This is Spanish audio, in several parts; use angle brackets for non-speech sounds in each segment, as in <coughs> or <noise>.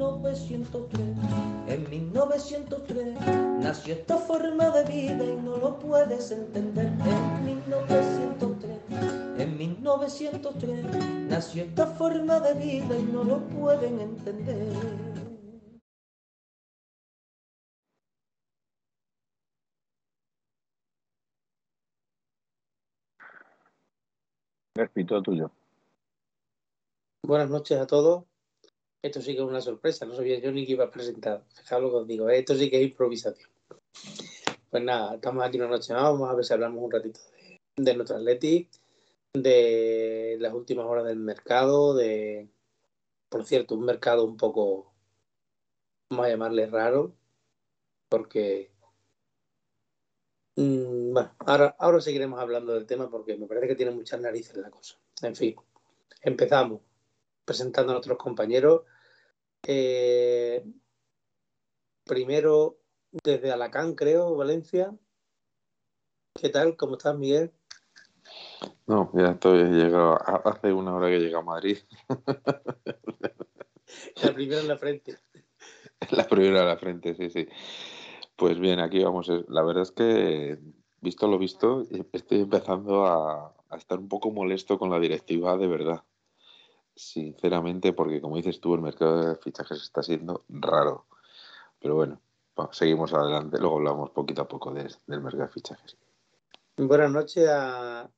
1903. En 1903 nació esta forma de vida y no lo puedes entender. En 1903, en 1903 nació esta forma de vida y no lo pueden entender. Respito tuyo. Buenas noches a todos. Esto sí que es una sorpresa, no sabía yo ni que iba a presentar. Fijaos lo que os digo, ¿eh? esto sí que es improvisación. Pues nada, estamos aquí una noche más, vamos a ver si hablamos un ratito de, de nuestro Atleti, de las últimas horas del mercado, de, por cierto, un mercado un poco, vamos a llamarle raro, porque, mm, bueno, ahora, ahora seguiremos hablando del tema porque me parece que tiene muchas narices la cosa. En fin, empezamos presentando a nuestros compañeros. Eh, primero desde Alacán, creo, Valencia. ¿Qué tal? ¿Cómo estás, Miguel? No, ya estoy llegado. Hace una hora que llegué a Madrid. La primera en la frente. <laughs> La primera en la frente, sí, sí. Pues bien, aquí vamos. La verdad es que, visto lo visto, estoy empezando a, a estar un poco molesto con la directiva de verdad sinceramente, porque como dices tú, el mercado de fichajes está siendo raro. Pero bueno, seguimos adelante, luego hablamos poquito a poco de, del mercado de fichajes. Buenas noches a,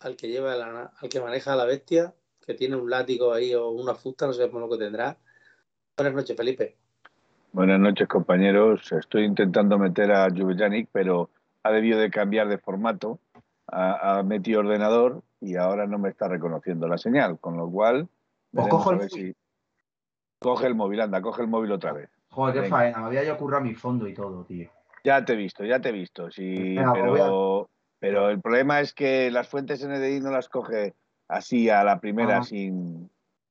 al que lleva la, al que maneja a la bestia, que tiene un látigo ahí o una fusta, no sé cómo lo que tendrá. Buenas noches, Felipe. Buenas noches, compañeros. Estoy intentando meter a Juvenic, pero ha debido de cambiar de formato. Ha, ha metido ordenador y ahora no me está reconociendo la señal, con lo cual Pues cojo el si coge el móvil, anda, coge el móvil otra vez. Joder, qué Venga. faena, me había yo currado mi fondo y todo, tío. Ya te he visto, ya te he visto, sí, Venga, pues pero, pero el problema es que las fuentes NDI no las coge así a la primera Ah. sin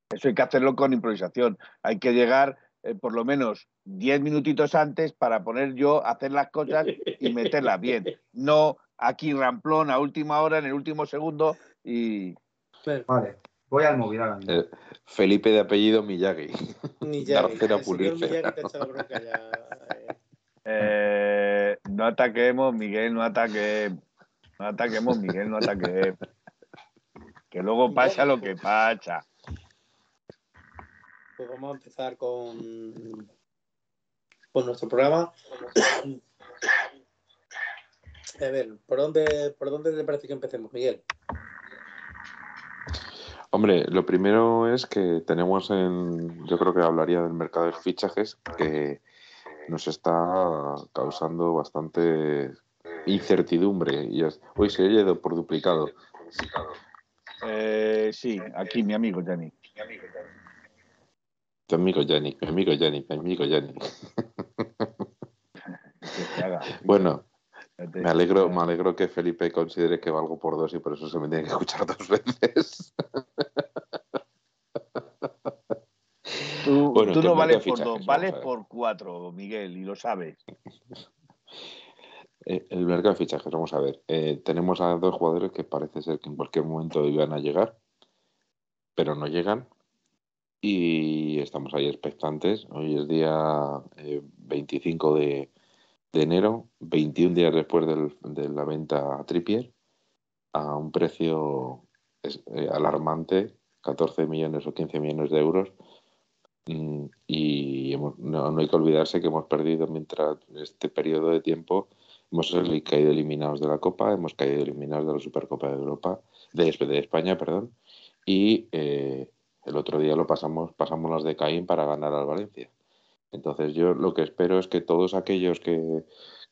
eso hay que hacerlo con improvisación. Hay que llegar eh, por lo menos 10 minutitos antes para poner yo, hacer las cosas y meterlas bien. No aquí ramplón a última hora, en el último segundo y Vale, voy al móvil ahora mismo. Eh, Felipe de apellido Miyagi. Miyagi. Miyagi te ya. eh. Eh, no ataquemos, Miguel, no ataque. No ataquemos, Miguel, no ataque. Que luego pasa lo que pasa. Pues vamos a empezar con, con nuestro programa. A ver, ¿por dónde, ¿por dónde te parece que empecemos, Miguel? Hombre, lo primero es que tenemos en, yo creo que hablaría del mercado de fichajes, que nos está causando bastante incertidumbre. Y es, uy, se oye por duplicado. Eh, sí, aquí mi amigo Jenny. Tu amigo Yanni, mi amigo Yanni, mi amigo Yanni. <laughs> Que se haga. Bueno, me alegro, me alegro que Felipe considere que valgo por dos y por eso se me tiene que escuchar dos <laughs> veces. Tú, Bueno, tú que no vales por dos, vales por cuatro, Miguel, y lo sabes. Eh, El mercado de fichajes, vamos a ver. Eh, tenemos a dos jugadores que parece ser que en cualquier momento iban a llegar, pero no llegan. Y estamos ahí expectantes. Hoy es día eh, 25 de, de enero, 21 días después del- de la venta a Trippier, a un precio eh, alarmante, 14 millones o 15 millones de euros. Mm, Y hemos- no, no hay que olvidarse que hemos perdido mientras este periodo de tiempo hemos caído eliminados de la Copa, hemos caído eliminados de la Supercopa de Europa, de, de España, perdón, y eh, el otro día lo pasamos, pasamos las de Caín para ganar al Valencia. Entonces yo lo que espero es que todos aquellos que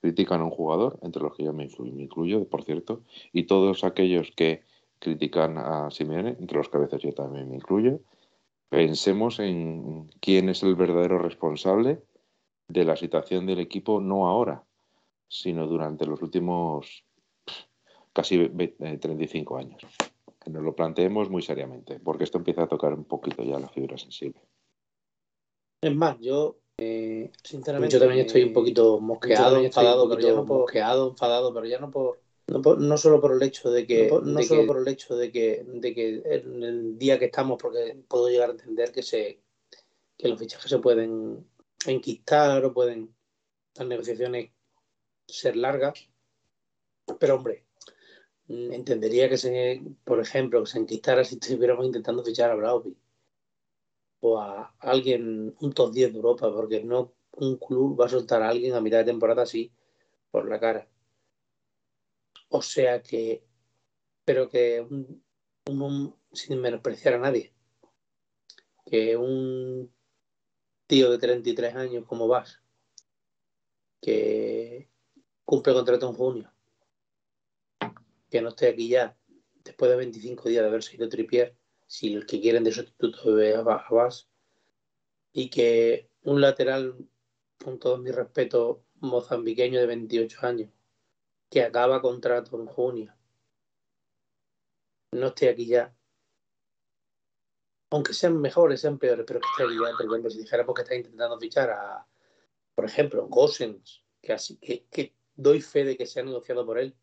critican a un jugador, entre los que yo me incluyo, me incluyo, por cierto, y todos aquellos que critican a Simeone, entre los que a veces yo también me incluyo, Pensemos en quién es el verdadero responsable de la situación del equipo, no ahora, sino durante los últimos casi 35 eh, años. Que nos lo planteemos muy seriamente, porque esto empieza a tocar un poquito ya la fibra sensible. Es más, yo eh, sinceramente yo también estoy un poquito mosqueado, enfadado, pero ya no por, mosqueado, enfadado, pero ya no por no, solo por el hecho de que no, solo por el hecho de que, de que en el día que estamos porque puedo llegar a entender que se que los fichajes se pueden enquistar o pueden las negociaciones ser largas. Pero hombre entendería que se por ejemplo que se enquistara si estuviéramos intentando fichar a Brauby a alguien un top 10 de Europa porque no un club va a soltar a alguien a mitad de temporada así por la cara. O sea que, pero que un, sin menospreciar a nadie, que un tío de 33 años como vas, que cumple contrato en junio, que no esté aquí ya, después de 25 días de haber sido tripier, si el que quieren de sustituto es a Vas, y que un lateral, con todo mi respeto, mozambiqueño de 28 años, que acaba contrato en junio. No esté aquí ya. Aunque sean mejores, sean peores, pero que esté aquí ya. Por ejemplo, si dijéramos que está intentando fichar a, por ejemplo, Gosens, que, así, que, que doy fe de que se ha negociado por él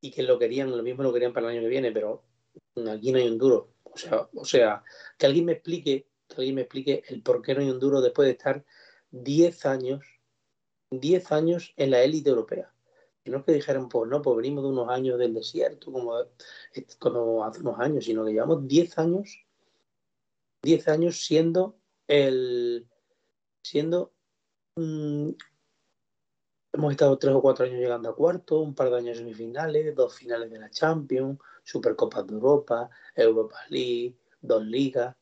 y que lo querían, lo mismo lo querían para el año que viene, pero aquí no hay un duro. O sea, o sea, que alguien me explique, que alguien me explique el por qué no hay un duro después de estar 10 años 10 años en la élite europea. Y no es que dijeran, pues no, pues venimos de unos años del desierto, como, como hace unos años, sino que llevamos 10 años, 10 años siendo el, siendo, mm, hemos estado 3 o 4 años llegando a cuarto, un par de años semifinales, dos finales de la Champions, Supercopas de Europa, Europa League, dos ligas.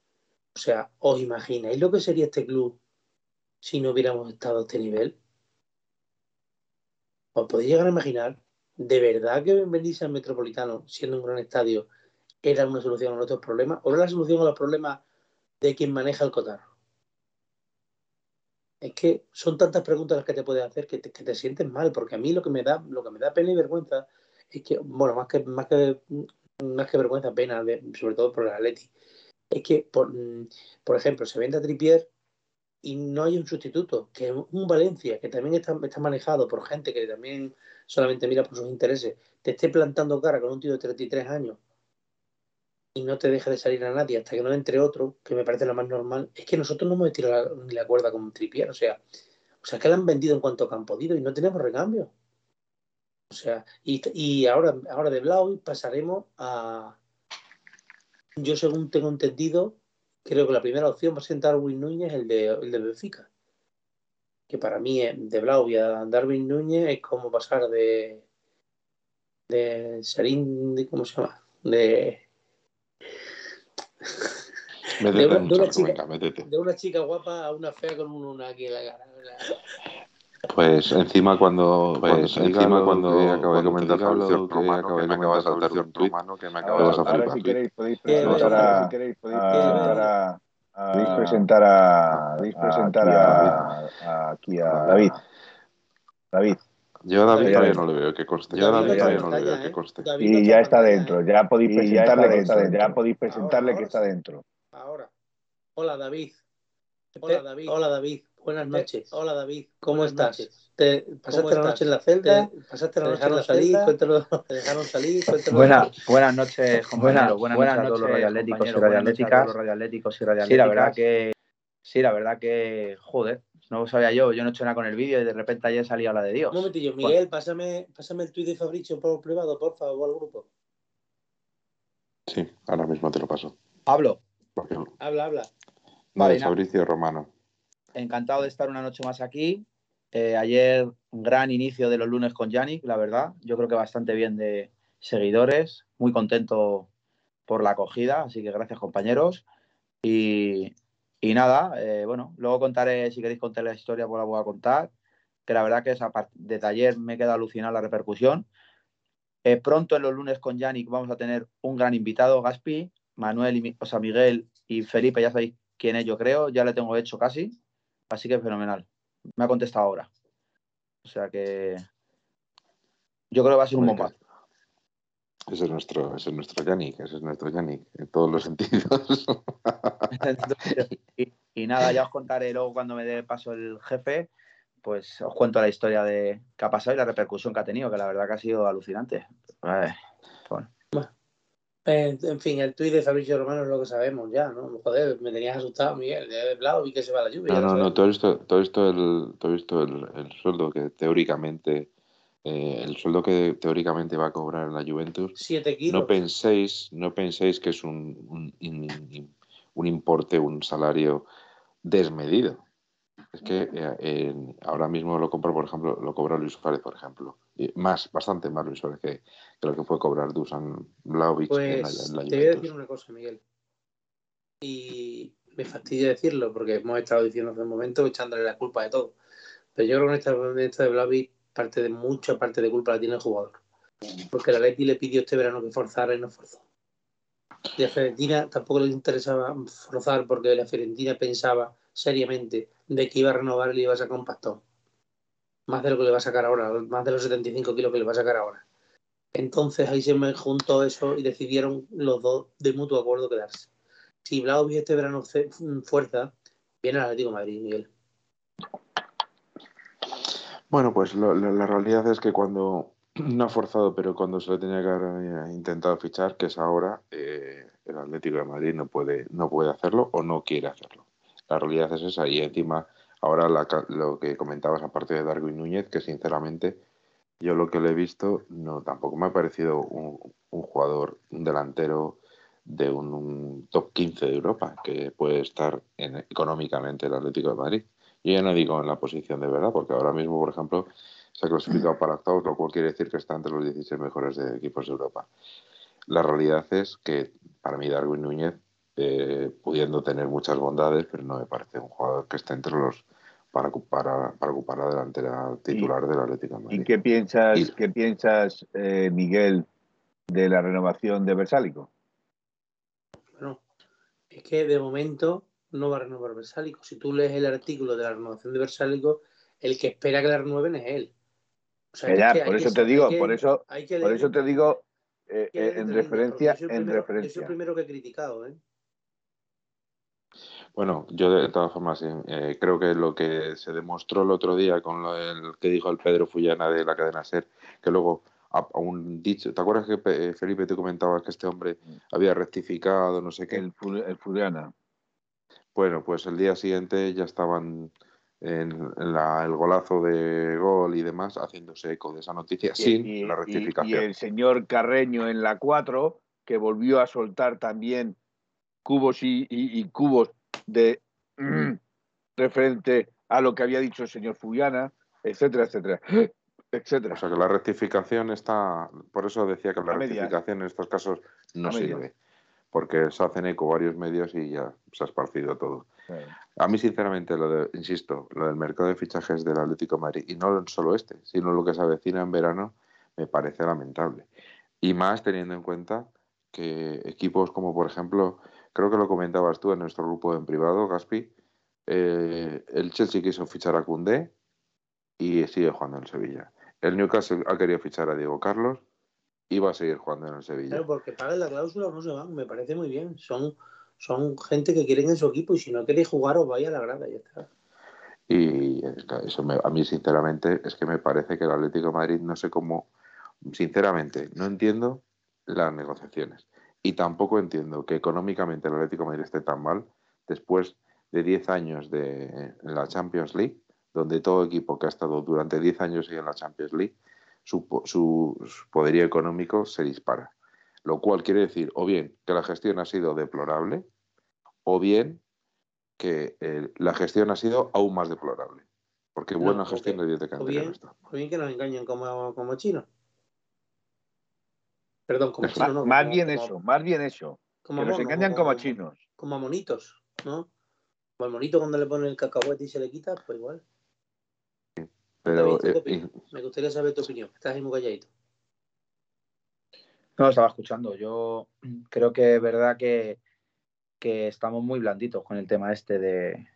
O sea, ¿os imagináis lo que sería este club si no hubiéramos estado a este nivel? ¿Os podéis llegar a imaginar de verdad que venirse al Metropolitano, siendo un gran estadio, era una solución a nuestros problemas? ¿O era la solución a los problemas de quien maneja el cotarro? Es que son tantas preguntas las que te puedes hacer que te, que sientes mal, porque a mí lo que me da, lo que me da pena y vergüenza es que, bueno, más que, más que, más que vergüenza, pena, sobre todo por el Atleti, es que, por, por ejemplo, se vende a Tripier y no hay un sustituto, que un Valencia, que también está, está, manejado por gente que también solamente mira por sus intereses, te esté plantando cara con un tío de 33 años y no te deja de salir a nadie hasta que no entre otro, que me parece lo más normal, es que nosotros no hemos tirado ni la cuerda como un tripier, o sea, o sea, que la han vendido en cuanto han podido y no tenemos recambio. O sea, y, y ahora, ahora de Blau pasaremos a, yo según tengo entendido, creo que la primera opción va a ser Darwin Núñez, el de, el de Benfica. Que para mí, de Blau y a Darwin Núñez es como pasar de. de Sarín, ¿cómo se llama? De. De una, chica, de una, chica, guapa a una fea con una aquí en la cara. Pues encima cuando, pues encima cuando acabo de comentar Fabricio Romano, que me acaba de saltar un tuit romano que me acaba de saltar Ahora si queréis podéis presentar a, si queréis podéis presentar a, podéis presentar a, podéis presentar a, aquí a David. David. Yo a David todavía no le veo que conste. Yo a David todavía no le veo que conste. Y ya está dentro. Ya podéis presentarle que está dentro. Ya podéis presentarle que está dentro. Ahora. Hola David. Hola David. Hola David. Buenas noches. Hola David, ¿cómo estás? ¿Te pasaste la noche en la celda? ¿Pasaste la noche en la salir? Cuéntalo, ¿Te dejaron salir? Buena, buenas noches, compañeros. Buenas, buenas, noches a todos los radioatléticos y radioatléticas. radioatléticos y radioatléticas. Sí, la verdad que sí, la verdad que joder, no lo sabía yo, yo no he hecho nada con el vídeo y de repente ayer salía la de Dios. Un momentillo, Miguel, pásame, pásame el tuit de Fabricio por privado, por favor, al grupo. Sí, ahora mismo te lo paso. Habla, habla. Vale, Fabricio Romano encantado de estar una noche más aquí. Eh, ayer, un gran inicio de los lunes con Yannick, la verdad. Yo creo que bastante bien de seguidores. Muy contento por la acogida, así que gracias, compañeros. Y, nada, eh, bueno, luego contaré, si queréis contar la historia, pues la voy a contar. Que la verdad que es, desde ayer me queda alucinada la repercusión. Eh, pronto en los lunes con Yannick vamos a tener un gran invitado, Gaspi, Manuel y o sea, Miguel Y Felipe, ya sabéis quién es, yo creo, ya le tengo hecho casi, así que fenomenal. Me ha contestado ahora. O sea que yo creo que va a ser un bombazo. Ese es nuestro, ese es nuestro Yannick, ese es nuestro Yannick, en todos los sentidos. <laughs> y, y, nada, ya os contaré luego cuando me dé paso el jefe, pues os cuento la historia de qué ha pasado y la repercusión que ha tenido, que la verdad que ha sido alucinante. En fin, el tuit de Fabricio Romano es lo que sabemos ya, ¿no? Joder, me tenías asustado, Miguel, de lado y que se va la lluvia. No, no, no, todo esto, todo esto, el, todo esto el, el sueldo que teóricamente eh, el sueldo que teóricamente va a cobrar la Juventus, no penséis, no penséis que es un, un, un, importe, un salario desmedido. Es que eh, ahora mismo lo compro, por ejemplo, lo cobra Luis Suárez, por ejemplo. Más, bastante más Luis Suárez que, que lo que puede cobrar Dusan Blaovic pues, en la, Juventus. Te voy a decir una cosa, Miguel. Y me fastidia decirlo porque hemos estado diciendo hace un momento echándole la culpa de todo. Pero yo creo que en esta, de Blaovic parte de mucha parte de culpa la tiene el jugador. Porque la Leti le pidió este verano que forzara y no forzó. Y a Fiorentina tampoco le interesaba forzar porque la Fiorentina pensaba seriamente de que iba a renovar y le iba a sacar un pastón. Más de lo que le va a sacar ahora, más de los 75 kilos que le va a sacar ahora. Entonces ahí se me juntó eso y decidieron los dos de mutuo acuerdo quedarse. Si Vlaovic este verano fuerza, viene al Atlético de Madrid, Miguel. Bueno, pues lo, lo, la realidad es que cuando <clears throat> no ha forzado, pero cuando se le tenía que haber intentado fichar, que es ahora, eh, el Atlético de Madrid no puede, no puede hacerlo o no quiere hacerlo. La realidad es esa y encima ahora la, lo que comentabas aparte de Darwin Núñez, que sinceramente yo lo que le he visto no tampoco me ha parecido un, jugador, un delantero de un, un, top 15 de Europa que puede estar en, económicamente el Atlético de Madrid. Yo ya no digo en la posición de verdad, porque ahora mismo, por ejemplo, se ha clasificado para octavos, lo cual quiere decir que está entre los 16 mejores de equipos de Europa. La realidad es que para mí Darwin Núñez, eh, pudiendo tener muchas bondades, pero no me parece un jugador que esté entre los para ocupar, para ocupar la delantera titular del Atlético de Madrid. ¿Y qué piensas, y... ¿qué piensas eh, Miguel, de la renovación de Versálico? Bueno, es que de momento no va a renovar Versálico. Si tú lees el artículo de la renovación de Versálico, el que espera que la renueven es él. O sea, ya, es que por eso te digo, que, por eso, por eso te digo eh, eh, en referencia, en primero, referencia. Eso es primero que he criticado, ¿eh? Bueno, yo de todas formas eh, creo que lo que se demostró el otro día con lo el que dijo el Pedro Fullana de la cadena SER, que luego a, a un dicho, ¿te acuerdas que eh, Felipe te comentaba que este hombre había rectificado, no sé qué? El, el Fullana. Bueno, pues el día siguiente ya estaban en, la, el golazo de gol y demás haciéndose eco de esa noticia y, sin y, la rectificación. Y, el señor Carreño en la 4, que volvió a soltar también cubos y, cubos de mm, referente a lo que había dicho el señor Fullana, etcétera, etcétera. Etcétera. O sea que la rectificación está, por eso decía que la, la rectificación media. en estos casos no sirve. Media porque se hacen eco varios medios y ya se ha esparcido todo. A mí, sinceramente, lo de, insisto, lo del mercado de fichajes del Atlético de Madrid, y no solo este, sino lo que se avecina en verano, me parece lamentable. Y más teniendo en cuenta que equipos como, por ejemplo, creo que lo comentabas tú en nuestro grupo en privado, Gaspi, eh, el Chelsea quiso fichar a Cundé y sigue jugando en Sevilla. El Newcastle ha querido fichar a Diego Carlos iba a seguir jugando en el Sevilla. Claro, porque pagan la cláusula o no se van, me parece muy bien. Son, son gente que quieren en su equipo y si no queréis jugar os vaya a la grada y ya está. Y eso me, a mí, sinceramente, es que me parece que el Atlético de Madrid, no sé cómo, sinceramente, no entiendo las negociaciones. Y tampoco entiendo que económicamente el Atlético de Madrid esté tan mal después de 10 años de en la Champions League, donde todo equipo que ha estado durante 10 años en la Champions League su, su, su, poderío económico se dispara. Lo cual quiere decir o bien que la gestión ha sido deplorable o bien que eh, la gestión ha sido aún más deplorable. Porque no, buena gestión de de o bien, o bien que nos engañen como, como chinos. Perdón, como chinos no. Más como, bien como, eso, más bien eso. Como que nos engañan como, a chinos. Como a monitos, ¿no? Como al monito cuando le ponen el cacahuete y se le quita, pues igual. Pero, David, eh, Me gustaría saber tu opinión. Estás ahí muy calladito. No, estaba escuchando. Yo creo que es verdad que que estamos muy blanditos con el tema este de,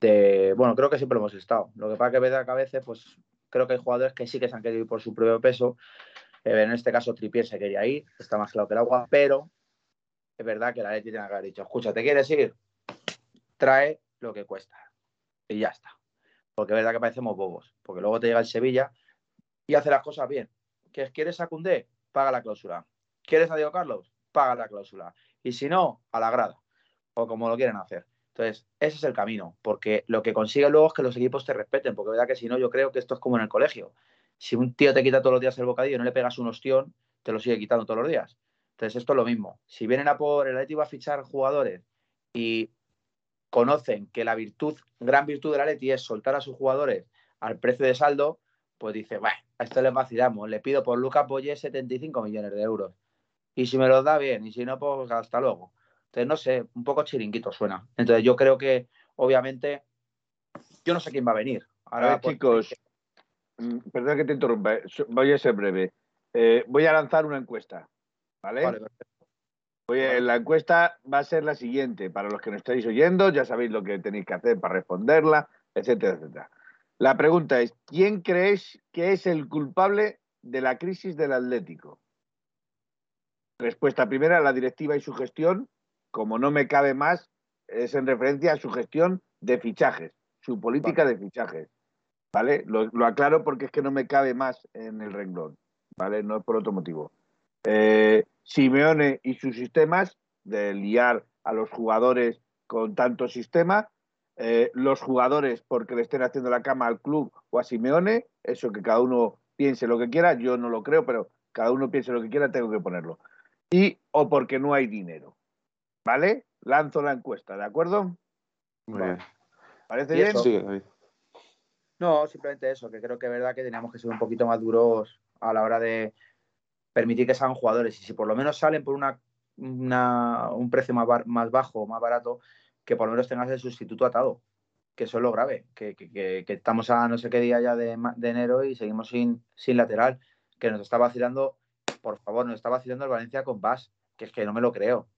de bueno, creo que siempre lo hemos estado. Lo que pasa que verdad que a veces, pues creo que hay jugadores que sí que se han querido ir por su propio peso. En este caso, Tripier se quería ir, está más claro que el agua, pero es verdad que la Leti tiene que haber dicho, escucha, ¿te quieres ir? Trae lo que cuesta. Y ya está. Porque es verdad que parecemos bobos. Porque luego te llega el Sevilla y hace las cosas bien. ¿Que ¿Quieres a Cundé? Paga la cláusula. ¿Quieres a Diego Carlos? Paga la cláusula. Y si no, a la grada. O como lo quieren hacer. Entonces, ese es el camino. Porque lo que consigue luego es que los equipos te respeten. Porque es verdad que si no, yo creo que esto es como en el colegio. Si un tío te quita todos los días el bocadillo y no le pegas un ostión, te lo sigue quitando todos los días. Entonces, esto es lo mismo. Si vienen a por el Atleti va a fichar jugadores y conocen que la virtud, gran virtud del Atleti es soltar a sus jugadores al precio de saldo, pues dice, bueno, a esto le vacilamos, le pido por Luca Polle 75 millones de euros. Y si me los da bien, y si no, pues hasta luego. Entonces, no sé, un poco chiringuito suena. Entonces, yo creo que, obviamente, yo no sé quién va a venir. Ahora, chicos, mm, perdón que te interrumpa, eh, voy a ser breve. Eh, voy a lanzar una encuesta. ¿Vale? la encuesta va a ser la siguiente. Para los que no estáis oyendo, ya sabéis lo que tenéis que hacer para responderla, etcétera, etcétera. La pregunta es, ¿quién creéis que es el culpable de la crisis del Atlético? Respuesta primera, la directiva y su gestión. Como no me cabe más, es en referencia a su gestión de fichajes, su política de fichajes. ¿Vale? Lo, lo, aclaro porque es que no me cabe más en el renglón. ¿Vale? No es por otro motivo. Eh, Simeone y sus sistemas, de liar a los jugadores con tanto sistema, eh, los jugadores porque le estén haciendo la cama al club o a Simeone, eso que cada uno piense lo que quiera, yo no lo creo, pero cada uno piense lo que quiera, tengo que ponerlo. Y o porque no hay dinero. ¿Vale? Lanzo la encuesta, ¿de acuerdo? Muy bien. ¿Parece bien? Sí, No, simplemente eso, que creo que es verdad que teníamos que ser un poquito más duros a la hora de, permitir que salgan jugadores. Y si por lo menos salen por una, un precio más, más bajo, más barato, que por lo menos tengas el sustituto atado. Que eso es lo grave, que, que, estamos a no sé qué día ya de, de, enero y seguimos sin, sin lateral. Que nos está vacilando, por favor, nos está vacilando el Valencia con Vas, que es que no me lo creo.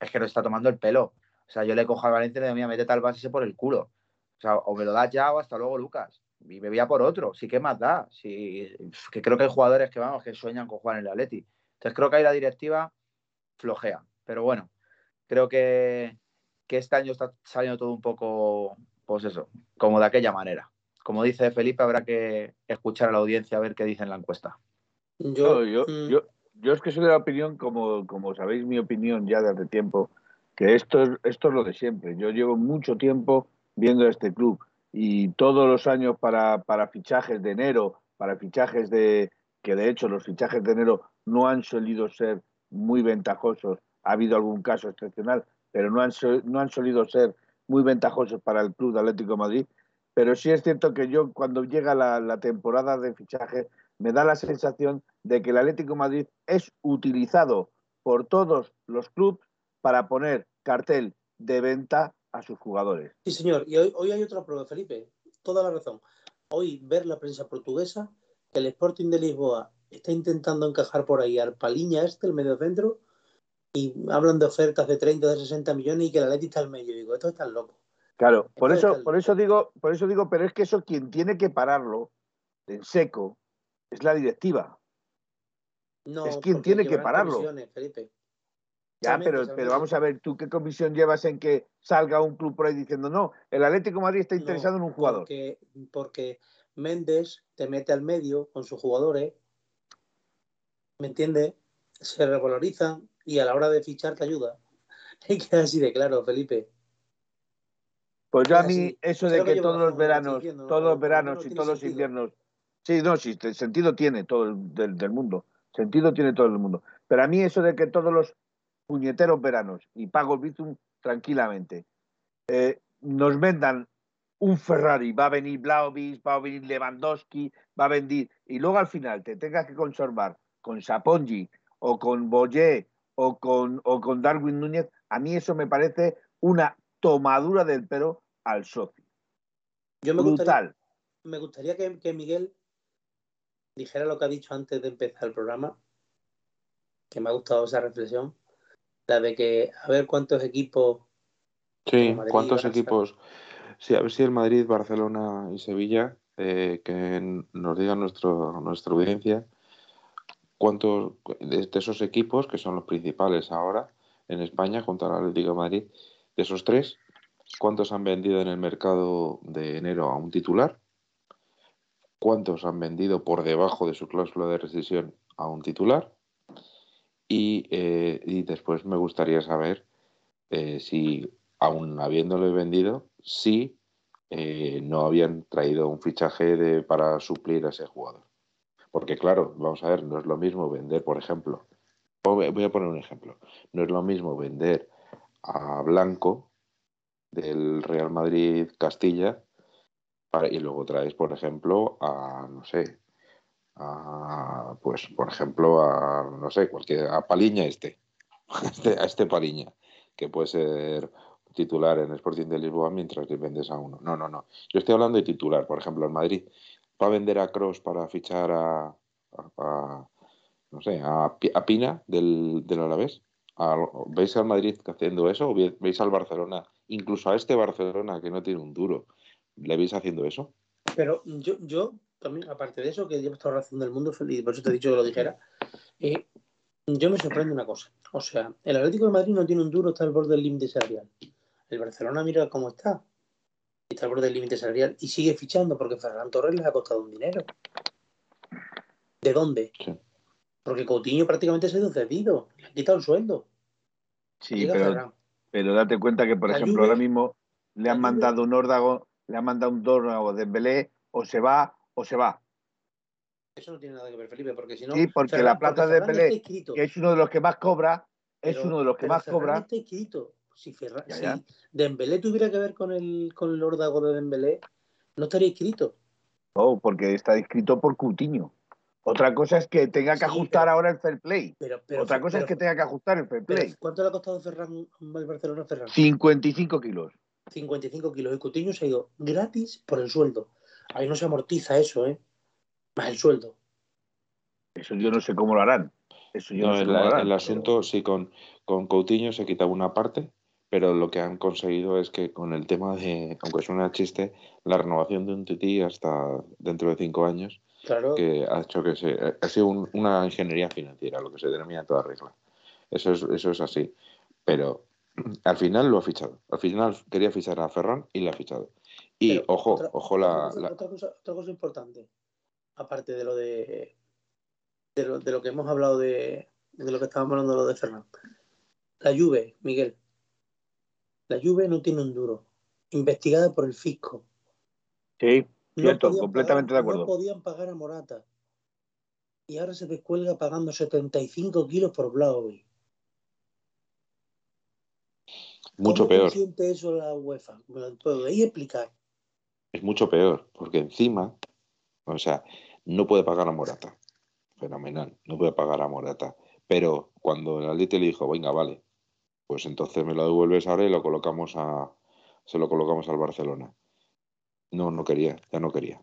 Es que nos está tomando el pelo. O sea, yo le cojo al Valencia y le digo, mira, mete tal Vas ese por el culo. O sea, o me lo das ya o hasta luego, Lucas y me voy a por otro. Sí que más da. Sí, que creo que hay jugadores que vamos que sueñan con jugar en el Atleti. Entonces creo que ahí la directiva flojea. Pero bueno, creo que, que este año está saliendo todo un poco, pues eso, como de aquella manera. Como dice Felipe, habrá que escuchar a la audiencia a ver qué dice en la encuesta. Yo, yo, mm. yo, yo, es que soy de la opinión, como, como sabéis mi opinión ya de hace tiempo, que esto es, esto es lo de siempre. Yo llevo mucho tiempo viendo este club y todos los años para, para fichajes de enero, para fichajes de que de hecho los fichajes de enero no han solido ser muy ventajosos. Ha habido algún caso excepcional, pero no han, no han solido ser muy ventajosos para el Club de Atlético Madrid. Pero sí es cierto que yo cuando llega la, la temporada de fichajes me da la sensación de que el Atlético Madrid es utilizado por todos los clubes para poner cartel de venta a sus jugadores. Sí, señor. Y hoy, hoy hay otra prueba, Felipe. Toda la razón. Hoy ver la prensa portuguesa que el Sporting de Lisboa está intentando encajar por ahí al Paliña este, el medio centro, y hablan de ofertas de 30, de 60 millones y que la Leti está al medio. Digo, esto está loco. Claro, por eso, por eso digo, por eso digo, pero es que eso quien tiene que pararlo en seco es la directiva. No, es quien tiene que pararlo. Ya, pero, pero vamos a ver, ¿tú qué comisión llevas en que salga un club por ahí diciendo no? El Atlético Madrid está interesado en un jugador. Porque, porque Méndez te mete al medio con sus jugadores, ¿me entiendes? Se revalorizan y a la hora de fichar te ayuda. <laughs> Hay que así de claro, Felipe. Pues yo a mí, eso de que, todos los veranos, todos los veranos y todos los inviernos. Sí, no, sí, sentido tiene todo el del, del mundo. Sentido tiene todo el mundo. Pero a mí eso de que todos los puñeteros veranos y pago el Bizum tranquilamente. Eh, nos vendan un Ferrari, va a venir Blaovic, va a venir Lewandowski, va a venir, y luego al final te tengas que conservar con Sapongi o con Boyer o con, o con Darwin Núñez, a mí eso me parece una tomadura del pelo al socio. Yo me Brutal. Gustaría, me gustaría que, que Miguel dijera lo que ha dicho antes de empezar el programa, que me ha gustado esa reflexión La de que a ver cuántos equipos. Sí, Madrid, ¿cuántos Barça. equipos? Sí, a ver si el Madrid, Barcelona y Sevilla, eh, que nos diga nuestro, nuestra audiencia, cuántos de, de esos equipos, que son los principales ahora en España, junto al Atlético de Madrid, de esos tres, ¿cuántos han vendido en el mercado de enero a un titular? ¿Cuántos han vendido por debajo de su cláusula de rescisión a un titular? Y, eh, y después me gustaría saber eh, si, aún habiéndole vendido, si eh, no habían traído un fichaje de, para suplir a ese jugador. Porque claro, vamos a ver, no es lo mismo vender, por ejemplo, voy a poner un ejemplo, no es lo mismo vender a Blanco del Real Madrid Castilla para- y luego traes, por ejemplo, a, no sé, a, pues, por ejemplo, a, no sé, cualquier, a Paliña este, <laughs> este, a este Paliña, que puede ser titular en Sporting de Lisboa mientras le vendes a uno. No, no, no. Yo estoy hablando de titular, por ejemplo, en Madrid. ¿Va a vender a Cross para fichar a, no sé, a, Pi- a Pina del, del Alavés? ¿A- ¿Veis al Madrid haciendo eso? ¿O ve- veis al Barcelona, incluso a este Barcelona que no tiene un duro, le veis haciendo eso? Pero yo, yo también, aparte de eso, que llevo toda la razón del mundo, y por eso te he dicho que lo dijera, eh, yo me sorprende una cosa. O sea, el Atlético de Madrid no tiene un duro, está al borde del límite salarial. El Barcelona mira cómo está. Está al borde del límite salarial y sigue fichando porque Ferran Torres les ha costado un dinero. ¿De dónde? Sí. Porque Coutinho prácticamente se ha ido cedido. Le han quitado el sueldo. Sí, Llega pero, Ferran. pero date cuenta que, por La ejemplo, Juve- ahora mismo le han Juve- mandado un órdago, le han mandado un órdago de Belé, o se va o se va. Eso no tiene nada que ver, Felipe, porque si no. Sí, porque Ferran- la porque de Pelé, que es uno de los que más cobra, es Pero- uno de los que más Ferran cobra. está inscrito. Si, Ferran, Ya, si ya. Dembélé tuviera que ver con el, con el órdago de Dembélé, no estaría inscrito. No, porque está inscrito por Coutinho. Otra cosa es que tenga que Sí, ajustar pero- ahora el fair play. Pero, pero, Otra cosa es que tenga que ajustar el fair play. ¿Cuánto le ha costado Ferran al Barcelona Ferran? 55 kilos. 55 kilos. Y Coutinho se ha ido gratis por el sueldo. Ahí no se amortiza eso, ¿eh? Más el sueldo. Eso yo no sé cómo lo harán. Eso yo no, No, sé el, cómo lo harán. el asunto, sí, con, con Coutinho se quita una parte, pero lo que han conseguido es que con el tema de, aunque suena chiste, la renovación de un tití hasta dentro de cinco años, Claro. que ha hecho que se, ha sido un- una ingeniería financiera, lo que se denomina toda regla. Eso es, eso es así. Pero al final lo ha fichado. Al final quería fichar a Ferran y lo ha fichado. Y Pero ojo, otra- ojo la, otra cosa, otra cosa importante, aparte de lo de, de lo, de lo que hemos hablado de, de lo que estábamos hablando de lo de Ferran. La Juve, Miguel. La Juve no tiene un duro. Investigada por el fisco. Sí, cierto, completamente pagar- de acuerdo. No podían pagar a Morata. Y ahora se descuelga pagando 75 kilos por Blaovic. mucho ¿Cómo peor. consiente eso la UEFA? ¿Me lo podéis explicar? Es mucho peor, porque encima, o sea, no puede pagar a Morata. Fenomenal, no puede pagar a Morata. Pero cuando el Atleti le dijo, venga, vale, pues entonces me lo devuelves ahora y lo colocamos a, se lo colocamos al Barcelona. No, no quería, ya no quería.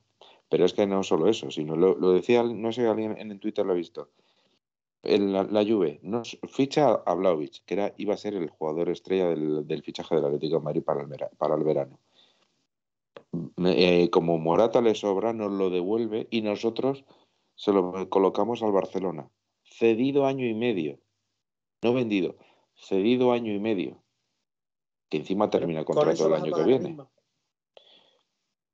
Pero es que no solo eso, sino lo, decía, no sé, alguien en Twitter lo ha visto. El- la, la Juve nos ficha a Vlaovic, que era, iba a ser el jugador estrella del, fichaje del Atlético de Madrid para el, para el verano. Eh, como Morata le sobra, nos lo devuelve y nosotros se lo colocamos al Barcelona. Cedido año y medio. No vendido, cedido año y medio. Que encima termina contrato el año que viene.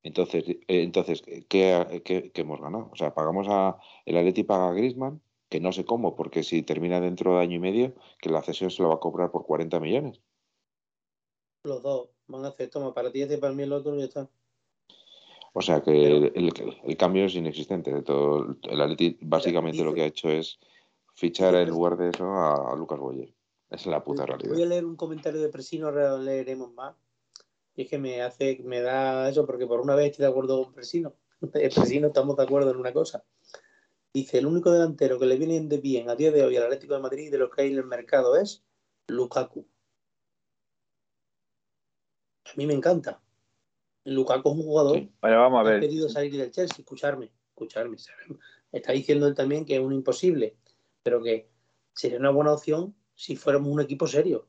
Entonces, eh, entonces ¿qué, qué- qué hemos ganado? O sea, pagamos a. El Atleti paga a Griezmann, que no sé cómo, porque si termina dentro de año y medio, que la cesión se lo va a cobrar por 40 millones. Los dos van a hacer, toma, para ti este, para mí el otro y ya está. O sea que el, el- el cambio es inexistente. De todo, el Atleti básicamente lo que ha hecho es fichar en lugar de eso a, a Lucas Boyer. Es la puta Voy a realidad. leer un comentario de Presino, ahora leeremos más. Y es que me hace, me da eso, porque por una vez estoy de acuerdo con Presino. <laughs> El Presino estamos de acuerdo en una cosa. Dice, el único delantero que le viene de bien a día de hoy al Atlético de Madrid de los que hay en el mercado es Lukaku. A mí me encanta. Lukaku es un jugador Sí. Bueno, vamos a ha ver. pedido salir del Chelsea, escucharme, escucharme. Está diciendo él también que es un imposible, pero que sería una buena opción si fuéramos un equipo serio.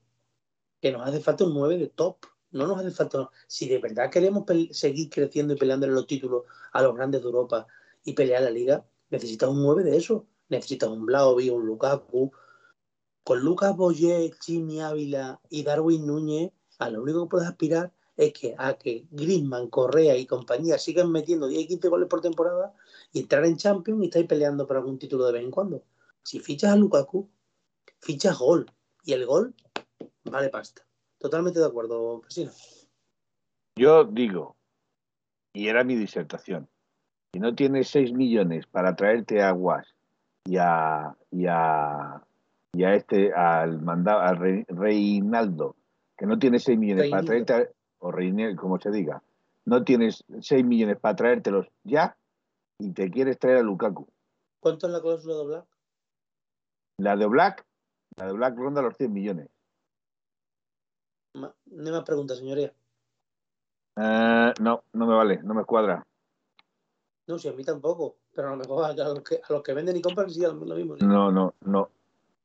Que nos hace falta un 9 de top. No nos hace falta. Si de verdad queremos seguir creciendo y peleando los títulos a los grandes de Europa y pelear la liga, necesitas un 9 de eso. Necesitas un Blaovi, un Lukaku. Con Lucas Boyer, Jimmy Ávila y Darwin Núñez, a lo único que puedes aspirar es que a que Griezmann, Correa y compañía sigan metiendo 10 y 15 goles por temporada y entrar en Champions y estáis peleando por algún título de vez en cuando. Si fichas a Lukaku, fichas gol. Y el gol vale pasta. Totalmente de acuerdo, Cristina. Yo digo, y era mi disertación, si no tienes 6 millones para traerte a Guas y a, y a, y a este, al, mandado, al Reinaldo, que no tienes 6 millones para traerte, a, o Reinaldo, como se diga, no tienes 6 millones para traértelos ya y te quieres traer a Lukaku. ¿Cuánto es la cláusula de Black? La de Black, la de Black ronda los 100 millones. No me más preguntas, señoría. Eh, no, no me vale, no me cuadra. No, si a mí tampoco, pero a lo mejor a los que, a los que venden y compran sí, lo mismo. No, no, no.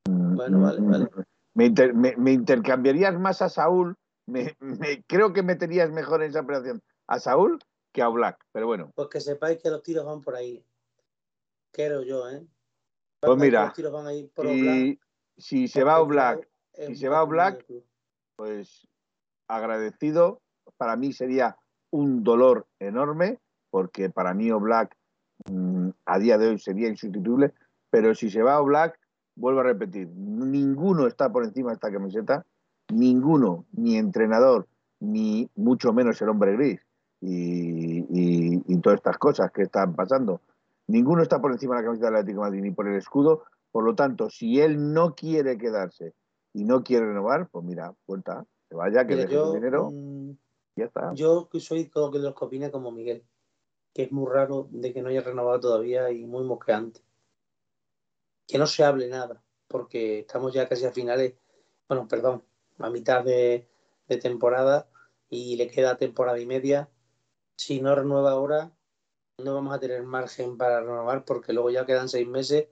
Bueno, vale, vale. Me, me, intercambiarías más a Saúl, me, creo que meterías mejor en esa operación a Saúl que a Black, pero bueno. Pues que sepáis que los tiros van por ahí. Creo yo, ¿eh? Pues mira, y si se va a Black, si se va a Black, pues agradecido. Para mí sería un dolor enorme, porque para mí Black mm, a día de hoy sería insustituible. Pero si se va a Black, vuelvo a repetir, ninguno está por encima de esta camiseta, ninguno, ni entrenador, ni mucho menos el hombre gris y, todas estas cosas que están pasando. Ninguno está por encima de la camiseta del Atlético de Madrid ni por el escudo. Por lo tanto, si él no quiere quedarse y no quiere renovar, pues mira, vuelta, se vaya, que deje su dinero. Mm, ya está. Yo soy todo que los que opina como Miguel, que es muy raro de que no haya renovado todavía y muy mosqueante. Que no se hable nada, porque estamos ya casi a finales, bueno, perdón, a mitad de temporada y le queda temporada y media si no renueva ahora, no vamos a tener margen para renovar porque luego ya quedan seis meses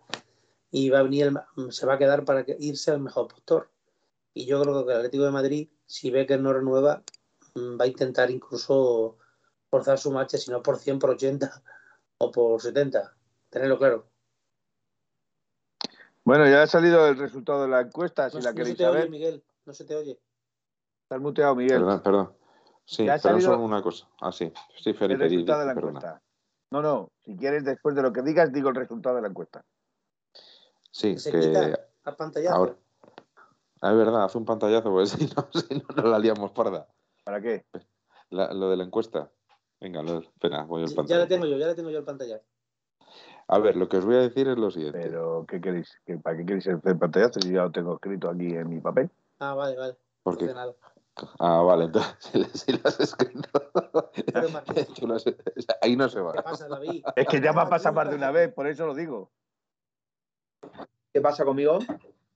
y va a venir se va a quedar para irse al mejor postor. Y yo creo que el Atlético de Madrid, si ve que no renueva, mm, va a intentar incluso forzar su marcha, si no por 100, por 80 o por 70. Tenerlo claro. Bueno, ya ha salido el resultado de la encuesta, si la queréis no se te Oye, Miguel, no se te oye. Estás muteado, Miguel. Perdón, perdón. Sí, pero solo una cosa. Ah, sí. Sí, Felipe. El resultado de la encuesta. No, no. Si quieres, después de lo que digas, digo el resultado de la encuesta. Sí, se que. Quita a pantallazo. Ahora. Ah, es verdad, haz un pantallazo, porque <laughs> si no, si no nos la liamos parda. ¿Para qué? lo de la encuesta. Venga, lo, espera, voy al pantallazo. Ya la tengo yo, ya la tengo yo el pantallazo. A ver, lo que os voy a decir es lo siguiente. Pero, ¿qué queréis? ¿Para qué queréis el pantallazo si ya lo tengo escrito aquí en mi papel? Ah, vale, vale. Porque, Ah, vale, entonces <laughs> si, lo has escrito. <laughs> ahí no se va. Es que ya me ha pasado más de una vez, por eso lo digo. ¿Qué pasa conmigo?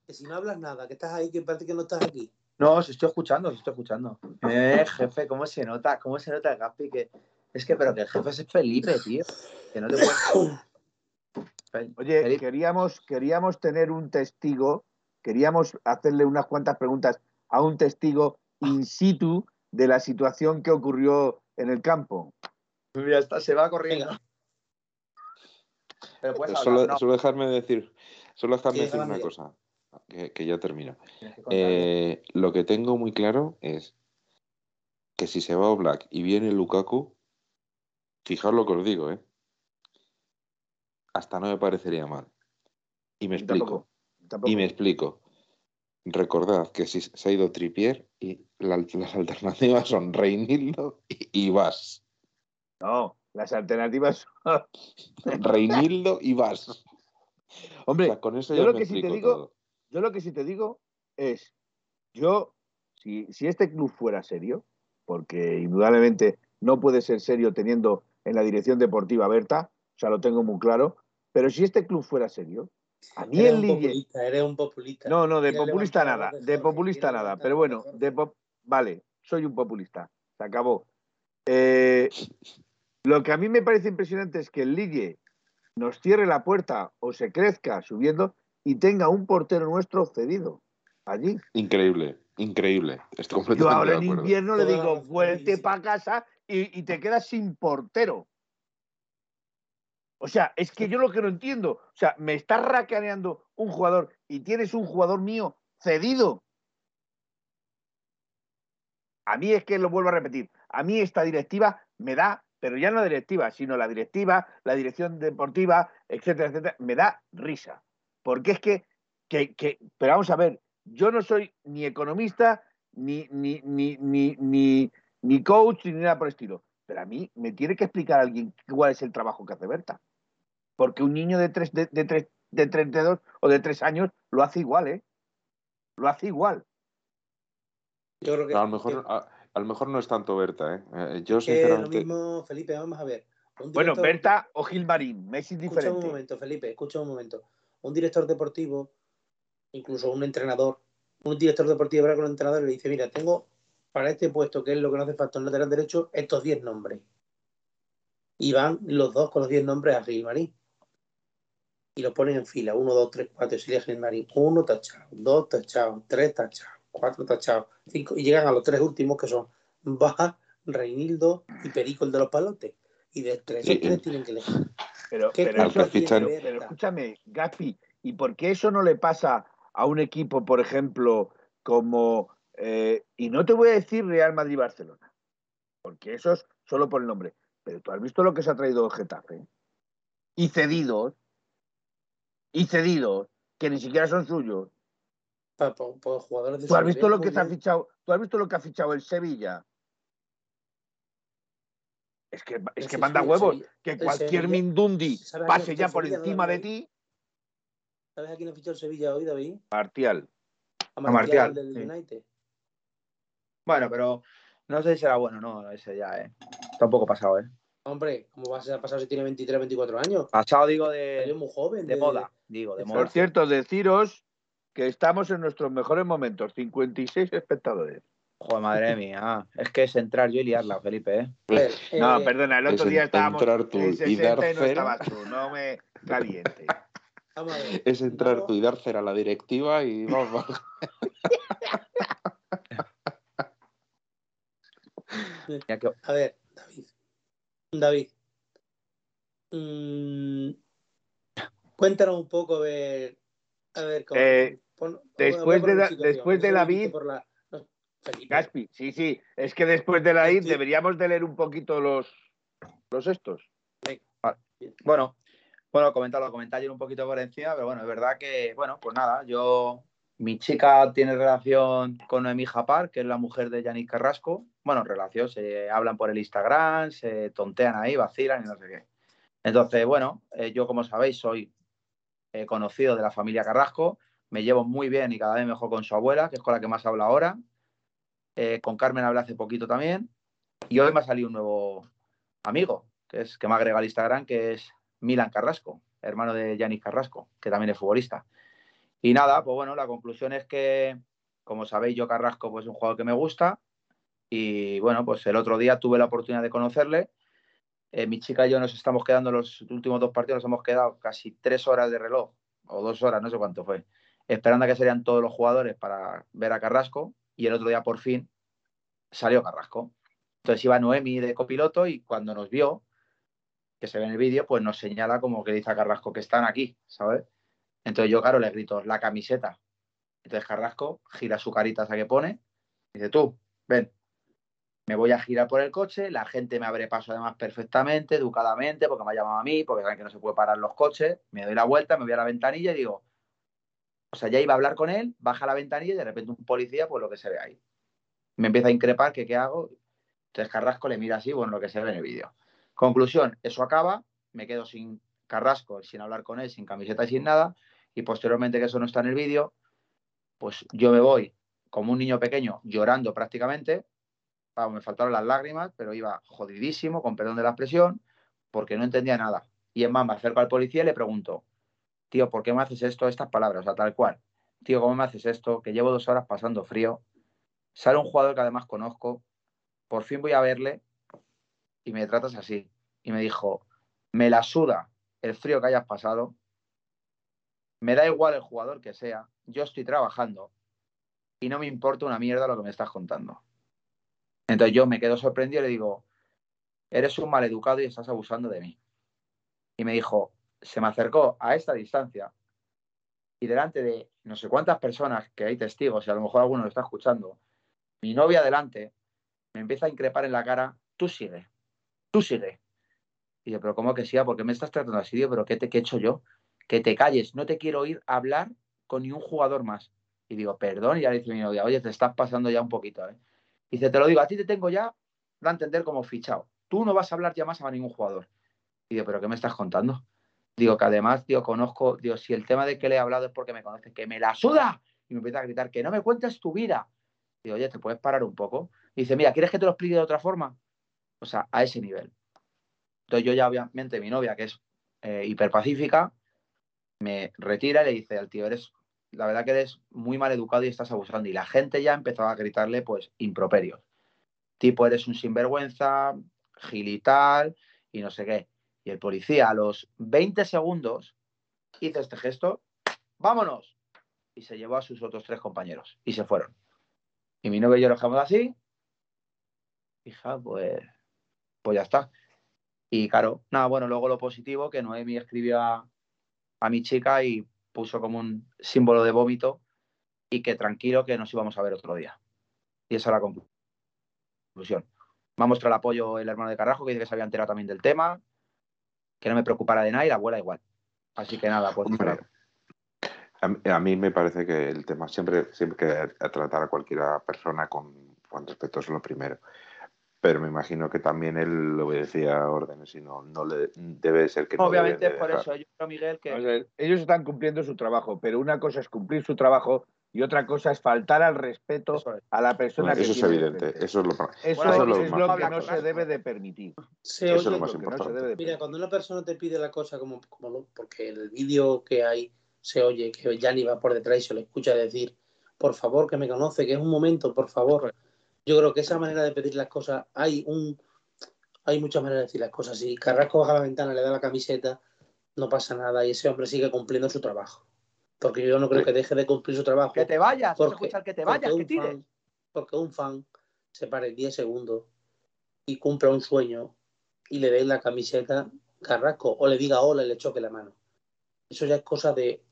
Que si no hablas nada, que estás ahí, que parece que no estás aquí. No, os estoy escuchando, os estoy escuchando. Eh, jefe, ¿cómo se nota? ¿Cómo se nota el Gaspi? Que... Es que, pero que el jefe es Felipe, tío. Que no te <coughs> Oye, queríamos, queríamos tener un testigo, queríamos hacerle unas cuantas preguntas a un testigo in situ de la situación que ocurrió en el campo. Ya está, se va corriendo. solo, dejarme decir, solo dejarme decir una cosa, que, ya termino. Eh, lo que tengo muy claro es que si se va Black y viene Lukaku, fijaos lo que os digo, ¿eh? Hasta no me parecería mal. Y me explico. Y me explico. Recordad que si se ha ido Tripier y las alternativas son Reinildo y, Vas. No, las alternativas son <laughs> Reinildo y Vas. Hombre, con eso yo lo que te digo, yo lo que sí te digo es, yo, si, si este club fuera serio, porque indudablemente no puede ser serio teniendo en la dirección deportiva Berta, o sea, lo tengo muy claro, pero si este club fuera serio, a mí el Eres un populista. No, no, de populista nada, de populista nada, pero bueno, de vale, soy un populista, se acabó. Eh, lo que a mí me parece impresionante es que el Ligue nos cierre la puerta o se crezca subiendo y tenga un portero nuestro cedido. allí. Increíble, increíble. Estoy Yo completamente ahora de en invierno le digo, vuelte para casa y, y te quedas sin portero. O sea, es que yo lo que no entiendo, o sea, me estás racaneando un jugador y tienes un jugador mío cedido. A mí es que lo vuelvo a repetir, a mí esta directiva me da, pero ya no la directiva, sino la directiva, la dirección deportiva, etcétera, etcétera, me da risa. Porque es que, que, que- pero vamos a ver, yo no soy ni economista, ni, ni, ni, ni, ni, ni coach, ni nada por el estilo. Pero a mí me tiene que explicar alguien cuál es el trabajo que hace Berta. Porque un niño de, tres, de, de, tres, de 32 o de 3 años lo hace igual, ¿eh? Lo hace igual. Yo creo que, a, lo mejor, que- a, a lo mejor no es tanto Berta, ¿eh? Eh, Yo, que lo sinceramente. mismo, Felipe, vamos a ver. Bueno, Berta o Gilmarín, me es Escucha un momento, Felipe, escucha un momento. Un director deportivo, incluso un entrenador, un director deportivo habla con un entrenador y le dice, mira, tengo para este puesto, que es lo que no hace falta en lateral derecho, estos 10 nombres. Y van los dos con los 10 nombres a Gilmarín. Y los ponen en fila, 1, 2, 3, 4, sigue Gilmarín. 1 tachado, 2 tachados, 3 tachados, 4 tachados, 5, y llegan a los tres últimos que son Baja, Reinildo y Perico el de los palotes. Y de entre esos Sí, tres el- tienen que elegir. Pero, ¿Qué pero escúchame, Gaspi, ¿y por qué eso no le pasa a un equipo, por ejemplo, como... eh, y no te voy a decir Real Madrid-Barcelona, porque eso es solo por el nombre, pero tú has visto lo que se ha traído el Getafe. Y cedidos, y cedidos, que ni siquiera son suyos. Pa- pa- pa jugadores de ¿Tú has visto lo que se ha fichado? ¿Tú has visto lo que ha fichado el Sevilla? Es que, es que manda huevos que cualquier Mindundi ¿sabes a quién pase ya por encima de ti. ¿Sabes a quién ha fichado el Sevilla hoy, David? Martial. A Martial, del sí. United. Bueno, pero no sé si será bueno, no, ese ya, ¿eh? Está un poco pasado, ¿eh? Hombre, ¿cómo va a ser pasado si tiene 23, 24 años? Pasado, digo, Salió de, muy joven. de moda, digo, de de moda. Por cierto, deciros que estamos en nuestros mejores momentos, 56 espectadores. Joder, madre mía. Es que es entrar yo y liarla, Felipe, ¿eh? No, eh, perdona, el es otro día estábamos entrar tú en y 60 dar y no cera. estabas tú, no me caliente. Es entrar Vamos- tú y dar cera a la directiva y vamos. <laughs> vamos. A ver, David. David. Mm, cuéntanos un poco, a ver. A ver, cómo. Eh, pon- después de la- después de No sé la si viste vid- por la- no, Felipe, Gaspi, sí, sí, es que después de la ID tuit- deberíamos de leer un poquito los, los estos. Bueno, bueno, comentarlo, comentar un poquito por encima, pero bueno, es verdad que, bueno, pues nada, yo, mi chica tiene relación con Noemí Japar, que es la mujer de Yanis Carrasco. Bueno, relación, se hablan por el Instagram, se tontean ahí, vacilan y no sé qué. Entonces, bueno, eh, yo como sabéis soy eh, conocido de la familia Carrasco, me llevo muy bien y cada vez mejor con su abuela, que es con la que más hablo ahora. Eh, con Carmen hablé hace poquito también. Y hoy me ha salido un nuevo amigo, que es que me ha agregado al Instagram, que es Milan Carrasco, hermano de Yanis Carrasco, que también es futbolista. Y nada, pues bueno, la conclusión es que, como sabéis, yo Carrasco pues, es un jugador que me gusta. Y bueno, pues el otro día tuve la oportunidad de conocerle. Eh, mi chica y yo nos estamos quedando los últimos dos partidos, nos hemos quedado casi tres horas de reloj, o dos horas, no sé cuánto fue, esperando a que serían todos los jugadores para ver a Carrasco. Y el otro día, por fin, salió Carrasco. Entonces iba Noemi de copiloto y cuando nos vio, que se ve en el vídeo, pues nos señala como que dice a Carrasco que están aquí, ¿sabes? Entonces yo, claro, le grito, la camiseta. Entonces Carrasco gira su carita hasta que pone, y dice, tú, ven, me voy a girar por el coche, la gente me abre paso además perfectamente, educadamente, porque me ha llamado a mí, porque saben que no se puede parar los coches, me doy la vuelta, me voy a la ventanilla y digo, o sea, ya iba a hablar con él, baja la ventanilla y de repente un policía, pues lo que se ve ahí. Me empieza a increpar que qué hago. Entonces Carrasco le mira así, bueno, lo que se ve en el vídeo. Conclusión, eso acaba, me quedo sin Carrasco, sin hablar con él, sin camiseta y sin nada, y posteriormente que eso no está en el vídeo, pues yo me voy como un niño pequeño llorando prácticamente, Me faltaron las lágrimas, pero iba jodidísimo, con perdón de la expresión, porque no entendía nada. Y es más, me acerco al policía y le pregunto, tío, ¿por qué me haces esto, estas palabras? O sea, tal cual. Tío, ¿cómo me haces esto? Que llevo dos horas pasando frío. Sale un jugador que además conozco, por fin voy a verle y me tratas así. Y me dijo, me la suda el frío que hayas pasado, me da igual el jugador que sea, yo estoy trabajando y no me importa una mierda lo que me estás contando. Entonces yo me quedo sorprendido y le digo, eres un maleducado y estás abusando de mí. Y me dijo, se me acercó a esta distancia y delante de no sé cuántas personas que hay testigos y a lo mejor alguno lo está escuchando, mi novia delante me empieza a increpar en la cara, tú sigue, tú sigue. Y yo, pero ¿cómo que sí? ¿Por qué me estás tratando así? Digo, pero ¿qué, te, ¿qué he hecho yo? Que te calles, no te quiero oír hablar con ni un jugador más. Y digo, perdón, y ya le dice mi novia, oye, te estás pasando ya un poquito. ¿eh? Dice, te lo digo, a ti te tengo ya, da a entender como fichado. Tú no vas a hablar ya más a ningún jugador. Y digo, ¿pero qué me estás contando? Digo, que además, digo, conozco, digo, si el tema de que le he hablado es porque me conoces, que me la suda. Y me empieza a gritar, que no me cuentes tu vida. Digo, oye, ¿te puedes parar un poco? Y dice, mira, ¿quieres que te lo explique de otra forma? O sea, a ese nivel. Entonces yo ya, obviamente, mi novia, que es eh, hiperpacífica, me retira y le dice al tío, eres, la verdad que eres muy mal educado y estás abusando. Y la gente ya empezó a gritarle, pues, improperios. Tipo, eres un sinvergüenza, gilital y no sé qué. Y el policía a los 20 segundos hizo este gesto, vámonos. Y se llevó a sus otros tres compañeros y se fueron. Y mi novia y yo lo dejamos así. Hija, pues, pues ya está. Y claro, nada, bueno, luego lo positivo, que Noemi escribió a, a mi chica y puso como un símbolo de vómito y que tranquilo que nos íbamos a ver otro día. Y esa es la conclusión. Me ha mostrado el apoyo el hermano de Carrajo, que dice que se había enterado también del tema, que no me preocupara de nada y la abuela igual. Así que nada, pues. Hombre, a, mí- me parece que el tema siempre, siempre que tratar a cualquier persona con, con respeto es lo primero. Pero me imagino que también él obedecía órdenes y no, no le debe ser que no Obviamente, de por dejar. eso yo creo, Miguel, que. O sea, ellos están cumpliendo su trabajo, pero una cosa es cumplir su trabajo y otra cosa es faltar al respeto Eso es. a la persona Eso que es tiene evidente, eso es lo Eso, Bueno, es eso es lo lo más que no se debe de permitir. Se Eso es oye- lo más Lo que no se importante. debe de Mira, cuando una persona te pide la cosa como, como lo, porque en el vídeo que hay se oye que Yanni va por detrás y se lo escucha decir, por favor, que me conoce, que es un momento, por favor. Yo creo que esa manera de pedir las cosas, hay un hay muchas maneras de decir las cosas. Si Carrasco baja la ventana, le da la camiseta, no pasa nada y ese hombre sigue cumpliendo su trabajo. Porque yo no creo Sí. que deje de cumplir su trabajo. Que te vayas, Porque- escuchar que te vayas, que tires. fan- porque un fan se pare 10 segundos y cumpla un sueño y le dé la camiseta Carrasco o le diga hola y le choque la mano. Eso ya es cosa de.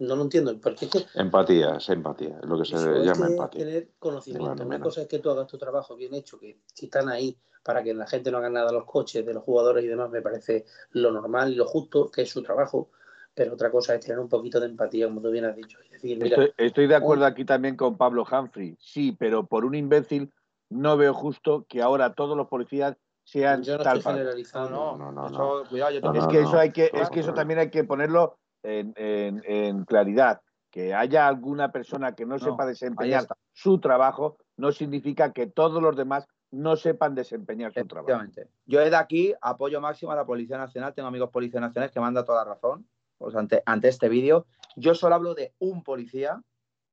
No lo entiendo. Porque es que <laughs> Empatía, es empatía, es lo que se es llama que empatía. tener conocimiento. Una cosa es que tú hagas tu trabajo bien hecho, que si están ahí para que la gente no haga nada a los coches de los jugadores y demás, me parece lo normal y lo justo, que es su trabajo. Pero otra cosa es tener un poquito de empatía, como tú bien has dicho. Y decir, mira, Estoy, estoy de acuerdo aquí también con Pablo Humphrey. Sí, pero por un imbécil no veo justo que ahora todos los policías sean yo no tal estoy generalizando. No, No, no, no, eso, cuidado, yo No, te Es no, que eso hay que, es que eso también hay que ponerlo en, en- en claridad. Que haya alguna persona que no, No, sepa desempeñar su trabajo no significa que todos los demás no sepan desempeñar su trabajo. Yo desde aquí apoyo máximo a la Policía Nacional. Tengo amigos policías nacionales que me han dado toda la razón pues, ante, ante este vídeo. Yo solo hablo de un policía,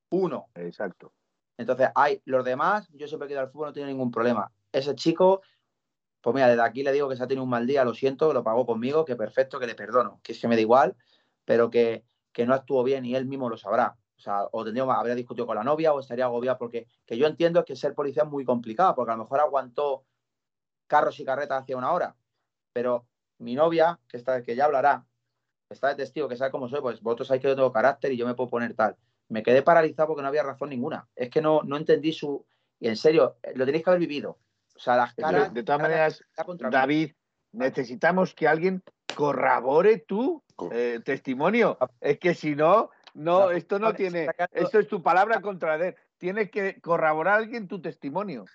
uno. Exacto. Entonces, hay los demás, yo siempre que he ido al fútbol no tiene ningún problema. Ese chico, pues mira, desde aquí le digo que se ha tenido un mal día, lo siento, lo pagó conmigo, que perfecto, que le perdono, que es que me da igual, pero que, que no actuó bien y él mismo lo sabrá. O sea, o tendría, habría discutido con la novia o estaría agobiado, porque que yo entiendo que ser policía es muy complicado, porque a lo mejor aguantó carros y carretas hacia una hora, pero mi novia, que, está, que ya hablará, está de testigo, que sabe cómo soy, pues vosotros sabéis que yo tengo carácter y yo me puedo poner tal. Me quedé paralizado porque no había razón ninguna. Es que no, no entendí su... Y en serio, lo tenéis que haber vivido. O sea, las De, caras... de todas caras- maneras, mí. David, necesitamos que alguien corrobore tu eh, testimonio. Es que si no, no, esto no vale, tiene. sacando- Esto es tu palabra contra él. Tienes que corroborar a alguien tu testimonio.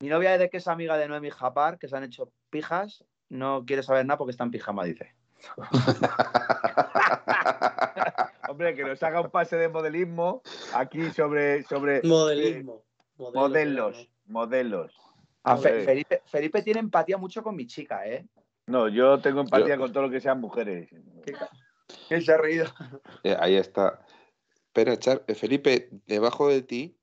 Mi novia, desde que es amiga de Noemi Japar, que se han hecho pijas, no quiere saber nada porque está en pijama, dice. <laughs> Hombre, que nos haga un pase de modelismo aquí sobre, sobre Modelismo. eh, modelos, modelos. A Fe- Joder. Felipe, Felipe tiene empatía mucho con mi chica, ¿eh? No, yo tengo empatía Yo- con todo lo que sean mujeres. Que se ha reído. <laughs> Eh, ahí está. Espera, Char- eh, Felipe, debajo de ti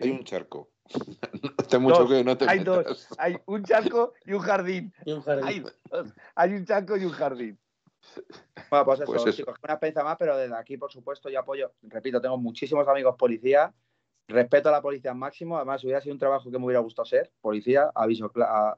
hay un charco. <laughs> No te mucho Dos, que no te hay metas. dos. Hay un charco y un jardín. Y un jardín. Hay, dos. Hay un charco y un jardín. Bueno, pues eso, Pues eso. chicos, una experiencia más, pero desde aquí, por supuesto, yo apoyo. Repito, tengo muchísimos amigos policías respeto a la policía al máximo. Además, hubiera sido un trabajo que me hubiera gustado ser policía, aviso,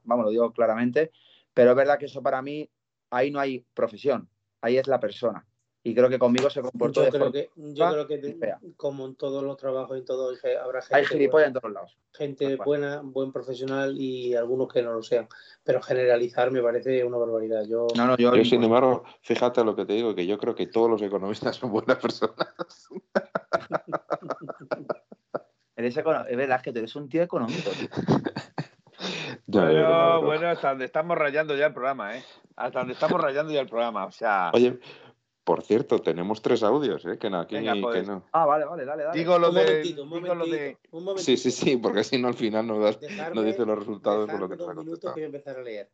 vamos, lo digo claramente. Pero es verdad que eso para mí, ahí no hay profesión, ahí es la persona. Y creo que conmigo se comportó yo creo que, yo creo que como en todos los trabajos y todo habrá gente hay gilipollas en todos lados gente buena buen profesional y algunos que no lo sean. Pero generalizar me parece una barbaridad. Yo no, no, yo, sin embargo fíjate lo que te digo que yo creo que todos los economistas son buenas personas. <laughs> Eres es verdad que tú eres un tío económico <laughs> bueno, bueno, hasta donde estamos rayando ya el programa, ¿eh? Hasta donde estamos rayando ya el programa, o sea... Oye, por cierto, tenemos tres audios, ¿eh? Que no, aquí que no. Ah, vale, vale, dale, dale. Digo lo un de. Momentito, un momentito, de... un momentito. Sí, sí, sí, porque si no al final no, das, no dice los resultados de lo que te ha minutos que voy a empezar a leer.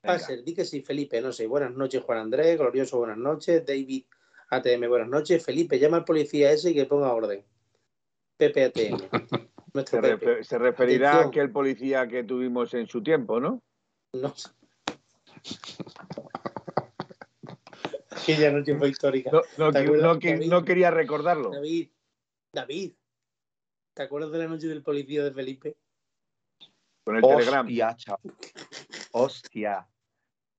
Passer, di que sí, Felipe, no sé. Buenas noches, Juan Andrés, Glorioso, buenas noches. David ATM, buenas noches. Felipe, llama al policía ese y que ponga orden. Pepe ATM. <laughs> se, Pepe. se, referirá Atención. a aquel policía que tuvimos en su tiempo, ¿no? No sé. Aquella noche fue histórica. No, no, no, quería recordarlo. David, David, ¿te acuerdas de la noche del policía de Felipe? Con el Telegram. Hostia, Hostia.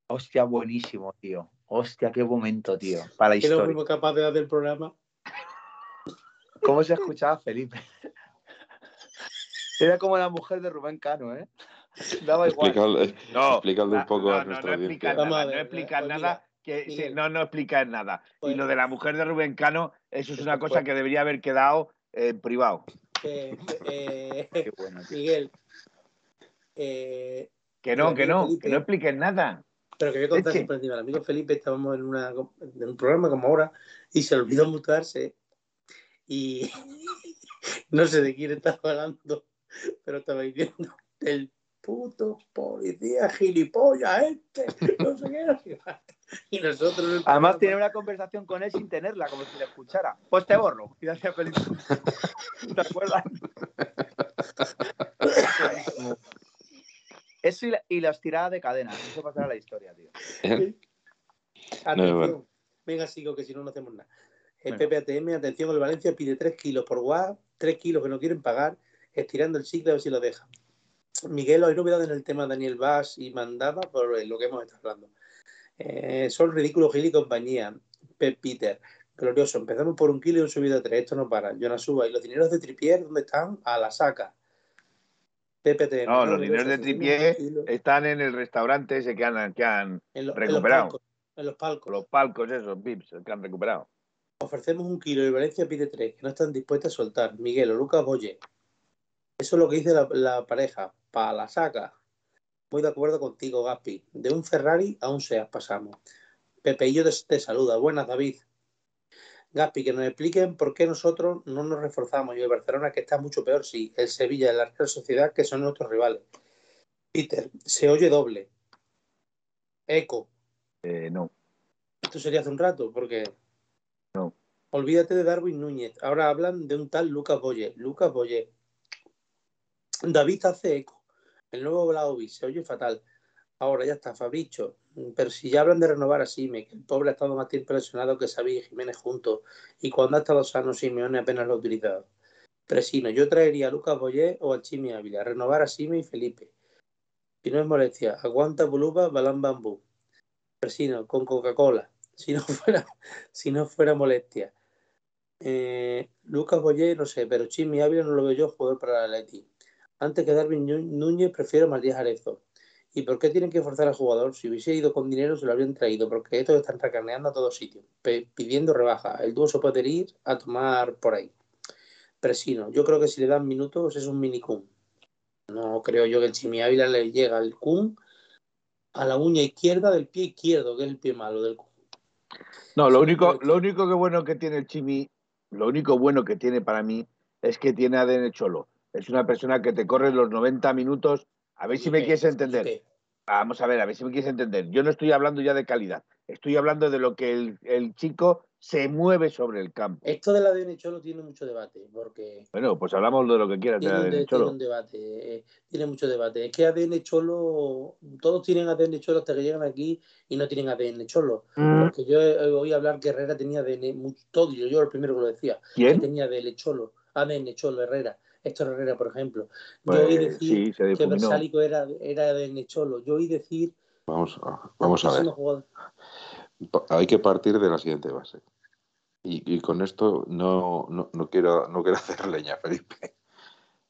Hostia, buenísimo, tío. Hostia, qué momento, tío. Para la historia. no fuimos capaces de hacer el programa. ¿Cómo se escuchaba Felipe? Era como la mujer de Rubén Cano, ¿eh? <laughs> Daba igual. Explícale, no, un poco a nuestra no explica nada, no explica nada que no, no explica nada. y lo de la mujer de Rubén Cano, eso es una cosa que debería haber quedado en privado. Eh, <laughs> Miguel. Eh, que no, que no, que no expliques nada. Pero que voy a contar siempre encima. El amigo Felipe estábamos en, una, en un programa como ahora y se olvidó mutarse y <laughs> no sé de quién estaba hablando, pero estaba diciendo el puto policía gilipollas este, no sé qué, no. Y nosotros. Además, tiene una conversación con él sin tenerla, como si le escuchara. Pues te borro. Y hacía feliz. ¿Te acuerdas? Eso y, la, y, las tiradas de cadena. Eso pasará a la historia, tío. Atención. Venga, sigo, que si no, no hacemos nada. El PPATM, atención, el Valencia pide 3 kilos por WhatsApp, 3 kilos que no quieren pagar, estirando el ciclo a ver si lo dejan. Miguel, hay novedades en el tema Daniel Vaz y Mandaba por lo que hemos estado hablando. Eh, son ridículos Gil y compañía. Pep Peter, glorioso. Empezamos por un kilo y un subido a tres. Esto no para. Jonas Suba. ¿Y los dineros de Tripier dónde están? A la saca. PPT. No, los dineros de Tripier están en el restaurante ese que han, que han recuperado. En los, palcos, los palcos. esos, VIPs, que han recuperado. Ofrecemos un kilo y Valencia pide tres, que no están dispuestos a soltar. Miguel o Lucas Boye. Eso es lo que dice la, la pareja. Para la saca. Muy de acuerdo contigo, Gaspi. De un Ferrari a un SEAT pasamos. Pepe y yo te, saluda. Buenas, David. Gaspi, que nos expliquen por qué nosotros no nos reforzamos. Y el Barcelona, que está mucho peor, sí. El Sevilla, la Real Sociedad, que son nuestros rivales. Peter, se oye doble. Eco. Eh, no. Esto sería hace un rato, porque. No. Olvídate de Darwin Núñez. Ahora hablan de un tal Lucas Boye. Lucas Boye. David hace eco. El nuevo Blaovic se oye fatal. Ahora ya está, Fabricio. Pero si ya hablan de renovar a Sime, que el pobre ha estado más tiempo lesionado que Xavi y Jiménez juntos, y cuando ha estado sano Simeone apenas lo ha utilizado. Presino, yo traería a Lucas Boyer o a Chimi Ávila, renovar a Sime y Felipe. Si no es molestia, aguanta Buluba, Balán Bambú. Presino, con Coca-Cola. Si no <laughs> fuera, si no fuera molestia. Eh, Lucas Boyer, no sé, pero Chimi Ávila no lo veo yo jugador para la Leti. Antes que Darwin Núñez, prefiero a Matías Arezo. ¿Y por qué tienen que forzar al jugador? Si hubiese ido con dinero, se lo habrían traído, porque estos están recarneando a todos sitios, pidiendo rebaja. El dúo se puede ir a tomar por ahí. Presino, yo creo que si le dan minutos es un mini cum. No creo yo que el Chimi Ávila le llega el cum a la uña izquierda del pie izquierdo, que es el pie malo del cum. No, lo único, lo único que bueno que tiene el Chimi, lo único bueno que tiene para mí es que tiene ADN cholo es una persona que te corre los 90 minutos. A ver si me quieres entender. Vamos a ver, a ver si me quieres entender. Yo no estoy hablando ya de calidad. Estoy hablando de lo que el, chico se mueve sobre el campo. Esto del ADN Cholo tiene mucho debate, porque... Bueno, pues hablamos de lo que quieras tiene, ADN Cholo. Tiene un debate, eh, tiene mucho debate. Es que ADN Cholo, todos tienen ADN Cholo hasta que llegan aquí y no tienen ADN Cholo. Mm. Porque yo oí hablar que Herrera tenía ADN, todo, yo, yo el primero que lo decía, ¿Quién? que tenía ADN Cholo. ADN Cholo Herrera, Héctor Herrera, por ejemplo. Yo Pues, oí decir sí, se que. Versálico era, era ADN Cholo. Yo oí decir. Vamos, a- vamos a ver. Hay que partir de la siguiente base. Y, y con esto no, no, no quiero, no quiero <laughs> hacer leña, Felipe.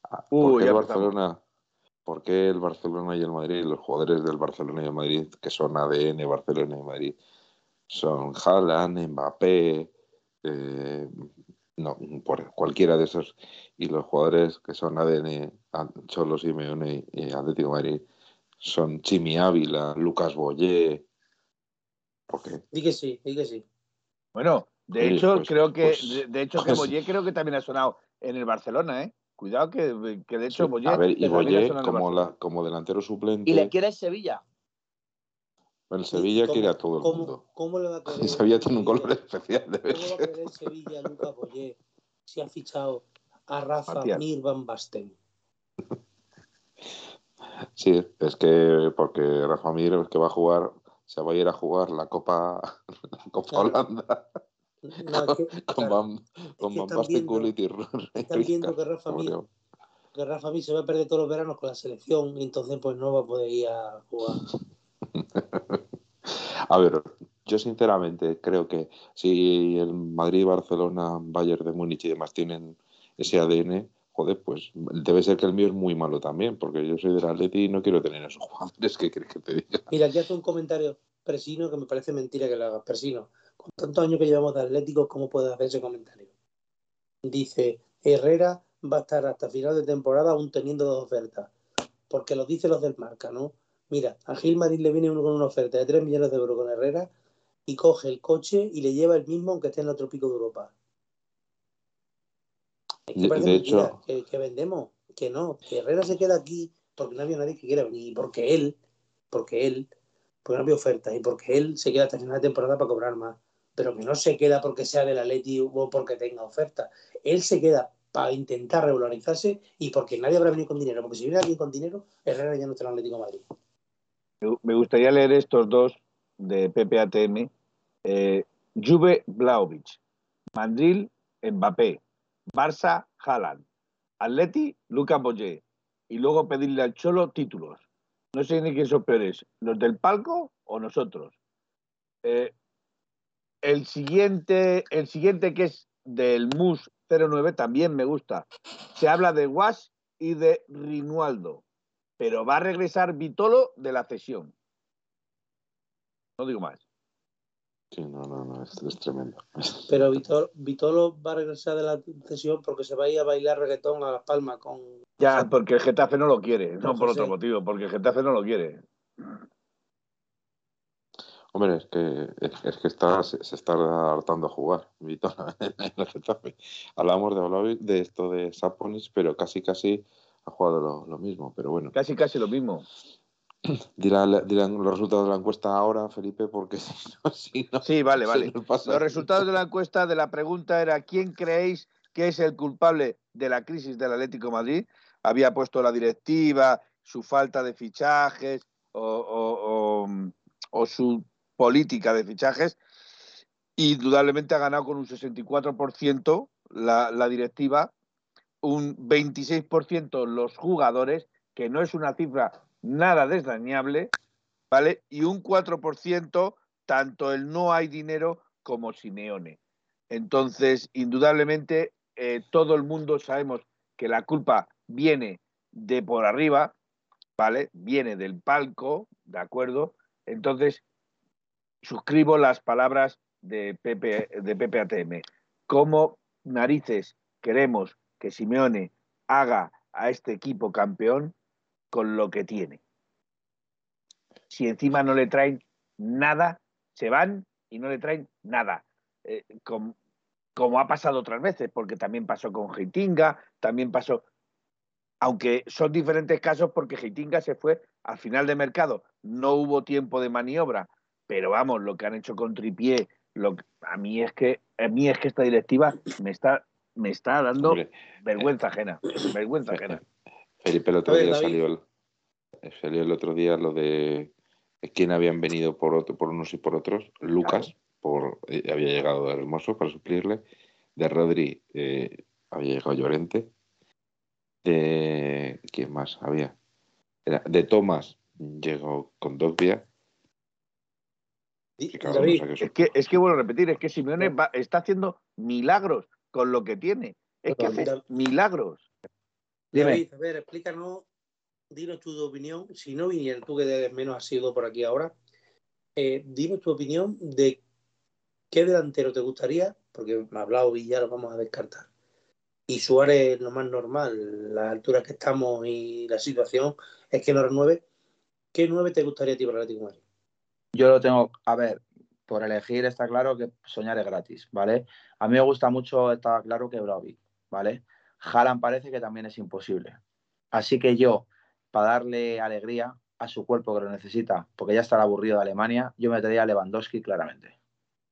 Ah, Uy, ¿Por qué el. Barcelona, por qué el Barcelona y el Madrid, los jugadores del Barcelona y el Madrid, que son ADN Barcelona y Madrid, son Haaland, Mbappé, eh, no, por cualquiera de esos, y los jugadores que son ADN a- Cholo Simeone y Atlético de Madrid son Chimi Ávila, Lucas Boyé. ¿Por qué? Di que sí, di que sí. Bueno, de hecho, pues- creo que, pues- de, de hecho, que pues- Boyé creo que también ha sonado en el Barcelona, ¿eh? Cuidado que, que de hecho Sí, Boyé a ver, y también ha Boyé sonado en el como, la, como delantero suplente, Y le quiere el Sevilla. El Sevilla ¿Cómo- quiere a todo el cómo- mundo. ¿Cómo le va a <laughs> querer? El Sevilla tiene un color especial, debe ¿Cómo va a querer Sevilla Lucas Boyé si ha fichado a Rafa. Mir Van Basten? <laughs> Sí, es que porque Rafa Mir es que va a jugar, se va a ir a jugar la Copa, <laughs> la Copa Claro. Holanda No, es que, con claro, Van, con Basten, Gullit y están viendo que Rafa Mir- que Rafa Mir se va a perder todos los veranos con la selección y entonces pues no va a poder ir a jugar. A ver, yo sinceramente creo que si el Madrid, Barcelona, Bayern de Múnich y demás tienen ese ADN, joder, pues debe ser que el mío es muy malo también, porque yo soy del Atleti y no quiero tener esos jugadores que crees que te diga. Mira, aquí hace un comentario Presino que me parece mentira que lo haga. Presino, con tantos años que llevamos de Atléticos, ¿cómo puede hacer ese comentario? Dice, Herrera va a estar hasta final de temporada aún teniendo dos ofertas. Porque lo dicen los del marca, ¿no? Mira, a Gil Madrid le viene uno con una oferta de 3 millones de euros con Herrera y coge el coche y le lleva el mismo aunque esté en otro pico de Europa. Es que De- hecho- que, que vendemos, que no, que Herrera se queda aquí porque no había nadie que quiera venir, y porque él, porque él, porque no había ofertas y porque él se queda hasta final de temporada para cobrar más, pero que no se queda porque sea del Atleti o porque tenga oferta. Él se queda para intentar regularizarse y porque nadie habrá venido con dinero, porque si viene alguien con dinero, Herrera ya no está en el Atlético de Madrid. Me- gustaría leer estos dos de PPATM. Eh, Juve Blaovic, Mandril Mbappé, Barça Haaland, Atleti Lucas Boyé y luego pedirle al Cholo títulos. No sé ni quién son peores, los del palco o nosotros. Eh, el siguiente, el siguiente que es del MUS 09 también me gusta. Se habla de Guas y de Rinualdo pero va a regresar Vitolo de la cesión. No digo más. Sí, no, no, no, es, es tremendo. <laughs> Pero Vitor, Vitolo va a regresar de la sesión porque se va a ir a bailar reggaetón a Las Palmas con... Ya, porque el Getafe no lo quiere, no por José. otro motivo, porque el Getafe no lo quiere. Hombre, es que, es, que está, se, se está hartando a jugar Vitor, <laughs> en el Getafe. Hablamos de, de esto de Saponis, pero casi casi ha jugado lo, lo mismo. Pero bueno, Casi, casi lo mismo. <clears throat> dirán, dirán los resultados de la encuesta ahora, Felipe, porque <laughs> si no, si no Sí, vale, vale. Los resultados de la encuesta de la pregunta era ¿quién creéis que es el culpable de la crisis del Atlético de Madrid? Había puesto la directiva, su falta de fichajes o, o- o- o su política de fichajes. Indudablemente ha ganado con un 64% la, la directiva, un 26% los jugadores, que no es una cifra nada desdañable, ¿vale? Y un 4% tanto el no hay dinero como Simeone. Entonces, indudablemente, eh, todo el mundo sabemos que la culpa viene de por arriba, ¿vale? Viene del palco, ¿de acuerdo? Entonces, suscribo las palabras de Pepe, de ATM. ¿Cómo narices queremos que Simeone haga a este equipo campeón con lo que tiene? Si encima no le traen nada, se van y no le traen nada. Eh, com- como ha pasado otras veces, porque también pasó con Heitinga, también pasó, aunque son diferentes casos porque Heitinga se fue al final de mercado, no hubo tiempo de maniobra, pero vamos, lo que han hecho con Tripié, a mí es que esta directiva me está me está dando Hombre, vergüenza ajena, vergüenza ajena. Felipe, el otro ver, día David. salió el, salió el otro día lo de quién habían venido por otro, por unos y por otros. Lucas, por, eh, había llegado de Hermoso para suplirle. De Rodri, eh, había llegado Llorente. De. ¿Quién más había? Era de Tomás llegó con Dogbia. David, Es que, es que vuelvo a repetir, es que Simeone va- está haciendo milagros con lo que tiene. Es que hace milagros. Dime. David, a ver, explícanos, dinos tu opinión. Si no viniera tú, que de menos has sido por aquí ahora, eh, dinos tu opinión de qué delantero te gustaría, porque me ha hablado y ya lo vamos a descartar. Y Suárez, lo más normal, las alturas que estamos y la situación es que no renueve. ¿Qué nueve te gustaría a ti para el Atlético de Madrid? Yo lo tengo, a ver, por elegir está claro que soñar es gratis, ¿vale? A mí me gusta mucho, está claro que Brovi, ¿vale? Haaland parece que también es imposible. Así que yo, para darle alegría a su cuerpo que lo necesita, porque ya está aburrido de Alemania, yo metería a Lewandowski claramente. <laughs>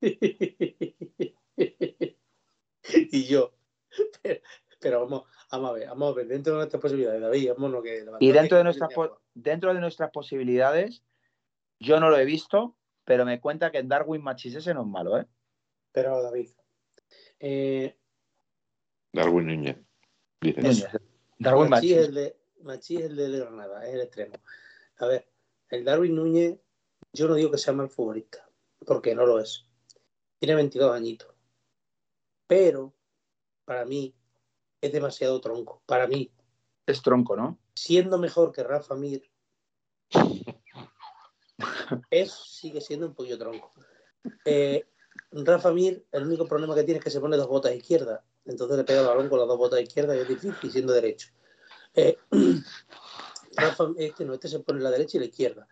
y yo. Pero, pero vamos, vamos a ver, vamos a ver, dentro de nuestras posibilidades, David, vámonos que Y dentro de nuestras, dentro de nuestras posibilidades, yo no lo he visto, pero me cuenta que Darwin Machis ese no es malo, ¿eh? Pero David, eh, Darwin Núñez. Darwin Machís es Machis. el de Machís es el de Granada, es el extremo. A ver, el Darwin Núñez, yo no digo que sea mal futbolista, porque no lo es. Tiene 22 añitos. Pero, para mí, es demasiado tronco. Para mí, Es tronco, ¿no? siendo mejor que Rafa Mir, es, sigue siendo un pollo tronco. Eh, Rafa Mir, el único problema que tiene es que se pone dos botas izquierdas. Entonces le pega el balón con las dos botas izquierdas y es difícil siendo derecho. Eh, <clears throat> Rafa, este no, este se pone la derecha y la izquierda.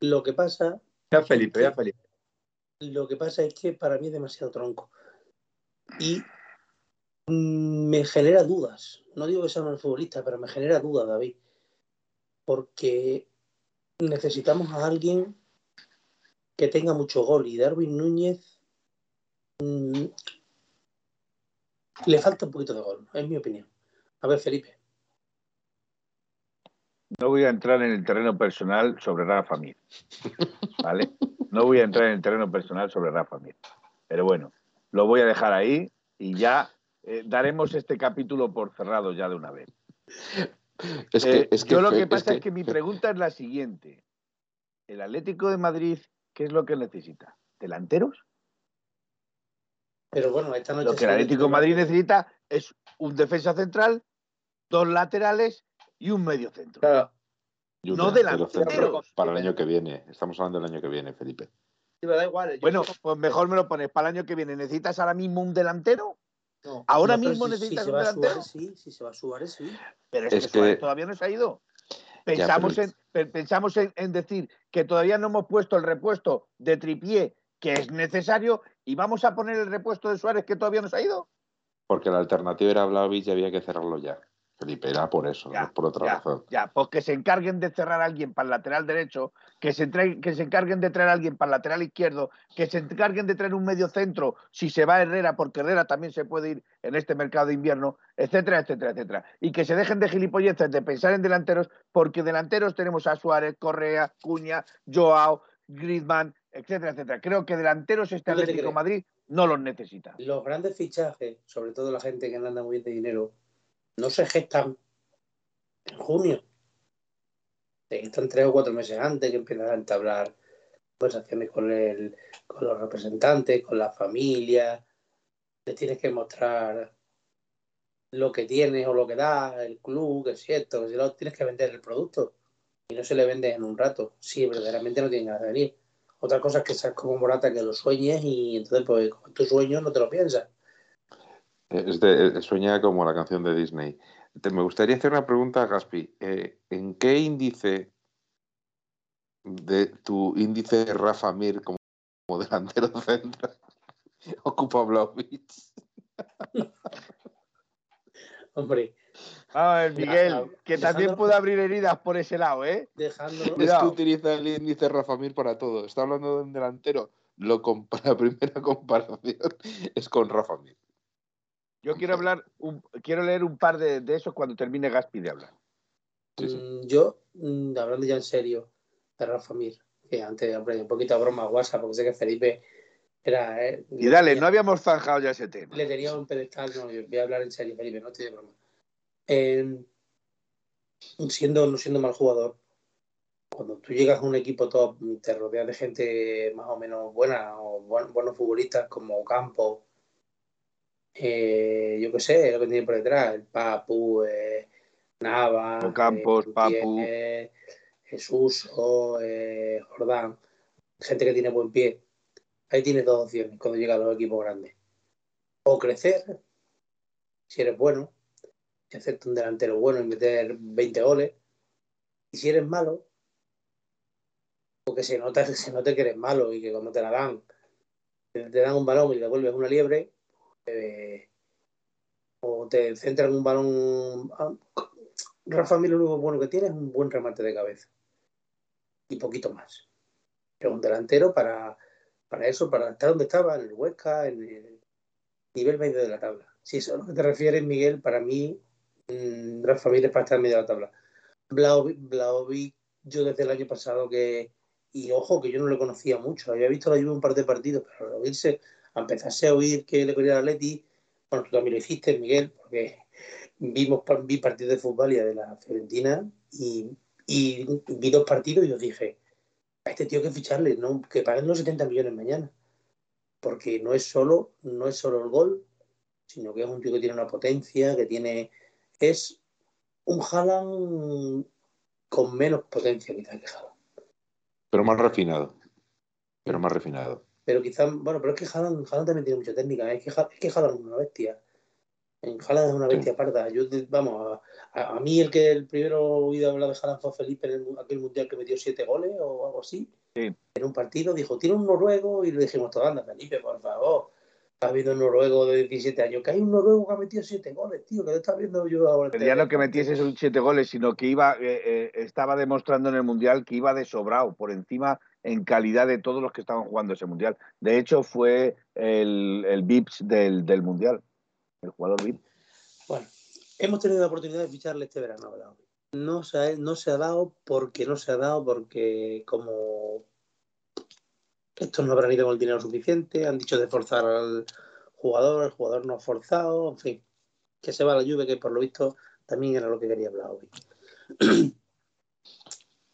Lo que pasa, Ya Felipe, ya Felipe. lo que pasa es que para mí es demasiado tronco. Y me genera dudas. No digo que sea mal futbolista, pero me genera dudas, David. Porque necesitamos a alguien que tenga mucho gol. Y Darwin Núñez mm, le falta un poquito de gol, es mi opinión. A ver, Felipe. No voy a entrar en el terreno personal sobre Rafa Mir. ¿Vale? No voy a entrar en el terreno personal sobre Rafa Mir. Pero bueno, lo voy a dejar ahí y ya eh, daremos este capítulo por cerrado ya de una vez. Es que, Eh, es que yo lo que pasa es que, mi pregunta es la siguiente. ¿El Atlético de Madrid qué es lo que necesita? ¿Delanteros? Pero bueno, esta noche. Lo que el Atlético de Madrid necesita es un defensa central, dos laterales y un medio centro. Claro, no pero delanteros. centro Para el año que viene. Estamos hablando del año que viene, Felipe. sí, me da igual. yo Bueno, pues mejor me lo pones para el año que viene. ¿Necesitas ahora mismo un delantero? No, ahora no, pero mismo si- necesitas si un delantero. Suárez, sí, si se va Suárez, sí. Pero es, Es que, Suárez todavía no se ha ido. Pensamos, pero- en, pensamos en, en decir que todavía no hemos puesto el repuesto de tripié que es necesario y vamos a poner el repuesto de Suárez que todavía no se ha ido. Porque la alternativa era Vlaovic y había que cerrarlo ya. Felipe, era por eso, Ya, no por otra ya, razón. Ya, pues que se encarguen de cerrar a alguien para el lateral derecho, que se, trae- que se encarguen de traer a alguien para el lateral izquierdo, que se encarguen de traer un medio centro si se va Herrera, porque Herrera también se puede ir en este mercado de invierno, etcétera, etcétera, etcétera. Y que se dejen de gilipolleces de pensar en delanteros, porque delanteros tenemos a Suárez, Correa, Cuña, Joao, Griezmann, etcétera, etcétera. Creo que delanteros este ¿Tú qué te Atlético? Madrid no los necesita. Los grandes fichajes, sobre todo la gente que anda muy bien de dinero, no se gestan en junio. Se gestan tres o cuatro meses antes que empiezan a entablar conversaciones con, el, con los representantes, con la familia. Les tienes que mostrar lo que tienes o lo que da, el club, que si esto, que si lo tienes que vender el producto. Y no se le vende en un rato, si verdaderamente no tienen ganas de venir. Otra cosa es que seas como Morata, que lo sueñes y entonces, pues, con tu sueño no te lo piensas. Es de, sueña como la canción de Disney. Te- me gustaría hacer una pregunta a Gaspi. Eh, ¿En qué índice de tu índice de Rafa Mir como, como delantero central <laughs> ocupa Vlaovic? <laughs> Hombre, A ver, Miguel, que también puede abrir heridas por ese lado, ¿eh? dejándolo. Es que utiliza el índice Rafa Mir para todo. Está hablando de un delantero. Lo <laughs> la primera comparación es con Rafa Mir. Yo quiero hablar, un- quiero leer un par de, de esos cuando termine Gaspi de hablar. Sí, sí. Mm, Yo, mm, hablando ya en serio, de Rafa Mir, que antes, hombre, un poquito de broma guasa, porque sé que Felipe Era, eh, Y dale, no habíamos zanjado ya ese tema. le tenía un pedestal, no, yo voy a hablar en serio, Felipe, no estoy de broma. Eh, siendo, no siendo mal jugador, cuando tú llegas a un equipo top, te rodeas de gente más o menos buena, o buen- buenos futbolistas como Campos, eh, yo qué sé, lo que tiene por detrás, el Papu, eh, Nava, Ocampos, eh, Papu. Jesús o eh, Jordán, gente que tiene buen pie. Ahí tienes dos opciones cuando llegan los equipos grandes. O crecer, si eres bueno, y hacerte un delantero bueno y meter 20 goles. Y si eres malo, porque se nota, <laughs> se nota que eres malo y que cuando te la dan, te, te dan un balón y le devuelves una liebre, o te centran un balón. ah, Rafa Mir lo único bueno que tiene es un buen remate de cabeza. Y poquito más. Pero un delantero para, para eso, para estar donde estaba, en el Huesca, en el nivel medio de la tabla. Si eso es a lo que te refieres, Miguel, para mí, mmm, Rafa Mir es para estar en medio de la tabla. Blaovic, Blaovic, yo desde el año pasado que. Y ojo, que yo no lo conocía mucho. Había visto la lluvia un par de partidos, pero al oírse, a empezarse a oír que le quería al Atleti, bueno, tú también lo hiciste, Miguel, porque vimos vi partidos de fútbol y de la Fiorentina y, vi dos partidos y os dije, a este tío que ficharle, no, que paguen los 70 millones mañana. Porque no es solo, no es solo el gol, sino que es un tío que tiene una potencia, que tiene. Es un Haaland con menos potencia quizás que Haaland. Pero más refinado. Pero más refinado. Pero quizás, bueno, pero es que Haaland, Haaland también tiene mucha técnica. Es que, es que Haaland es una bestia. En Haaland es una bestia parda. Yo, te- vamos, a, a- a mí el que el primero oído hablar de Haaland fue Felipe en el- aquel mundial que metió siete goles o algo así. Sí. En un partido dijo, tiene un noruego y le dijimos, todo anda, Felipe, por favor. Estás viendo un noruego de 17 años. Que hay un noruego que ha metido siete goles, tío, que lo estás viendo yo ahora. Pero ya no que metiese esos siete goles, sino que iba, eh, eh, estaba demostrando en el Mundial que iba de sobrado, por encima en calidad de todos los que estaban jugando ese Mundial. De hecho, fue el, el VIPS del, del Mundial, el jugador VIP. Bueno, hemos tenido la oportunidad de ficharle este verano, ¿verdad? No se, ha, no se ha dado porque no se ha dado porque como estos no habrán ido con el dinero suficiente, han dicho de forzar al jugador, el jugador no ha forzado, en fin, que se va la lluvia, que por lo visto también era lo que quería hablar hoy. <clears throat>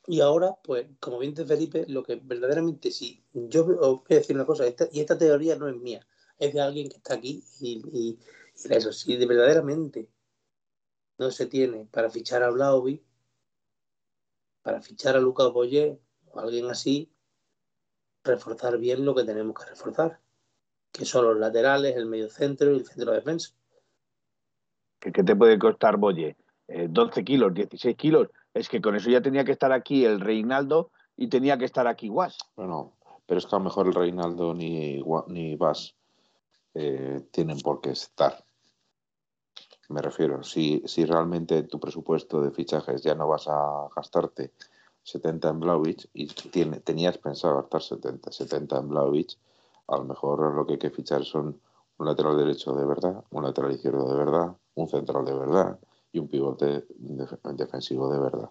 Y ahora, pues, como bien dice Felipe, lo que verdaderamente sí, yo os voy a decir una cosa, esta, y esta teoría no es mía, es de alguien que está aquí y, eso, si de verdaderamente no se tiene para fichar a Blaovic, para fichar a Lucas Boyer o alguien así, reforzar bien lo que tenemos que reforzar, que son los laterales, el medio centro y el centro de defensa. ¿Qué, te puede costar Boye? Eh, 12 kilos, 16 kilos. Es que con eso ya tenía que estar aquí el Reinaldo y tenía que estar aquí Guas. Bueno, pero es que a lo mejor el Reinaldo ni, ni Vas eh, tienen por qué estar. Me refiero, si, si realmente tu presupuesto de fichajes ya no vas a gastarte 70 en Blaovic y tiene, tenías pensado gastar 70, 70 en Blaovic, a lo mejor lo que hay que fichar son un lateral derecho de verdad, un lateral izquierdo de verdad, un central de verdad y un pivote def- defensivo de verdad.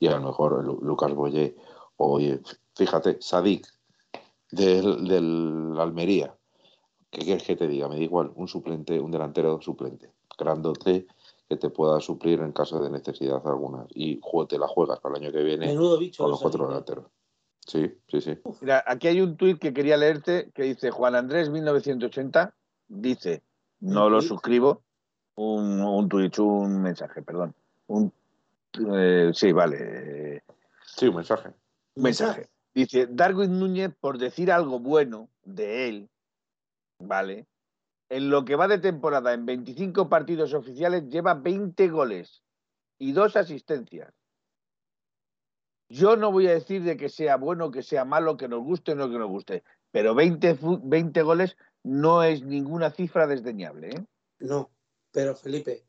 Y a lo mejor Lu- Lucas Boye, oye, fíjate, Sadik del, del Almería, ¿qué quieres que te diga? Me da igual, un suplente, un delantero suplente, grandote que te pueda suplir en caso de necesidad alguna. Y te la juegas para el año que viene Menudo bicho. con los cuatro niño. delanteros. Sí, sí, sí. Mira, aquí hay un tuit que quería leerte que dice Juan Andrés 1980, dice, no ¿Un lo tuit? suscribo, un, un un mensaje, perdón. Un, eh, sí, vale, Sí, un mensaje. un mensaje. Dice, Darwin Núñez, por decir algo bueno de él, ¿vale? En lo que va de temporada, en 25 partidos oficiales, lleva 20 goles y dos asistencias. Yo no voy a decir de que sea bueno, que sea malo, que nos guste o no que nos guste, pero 20, fu- 20 goles no es ninguna cifra desdeñable. ¿eh? No, pero Felipe,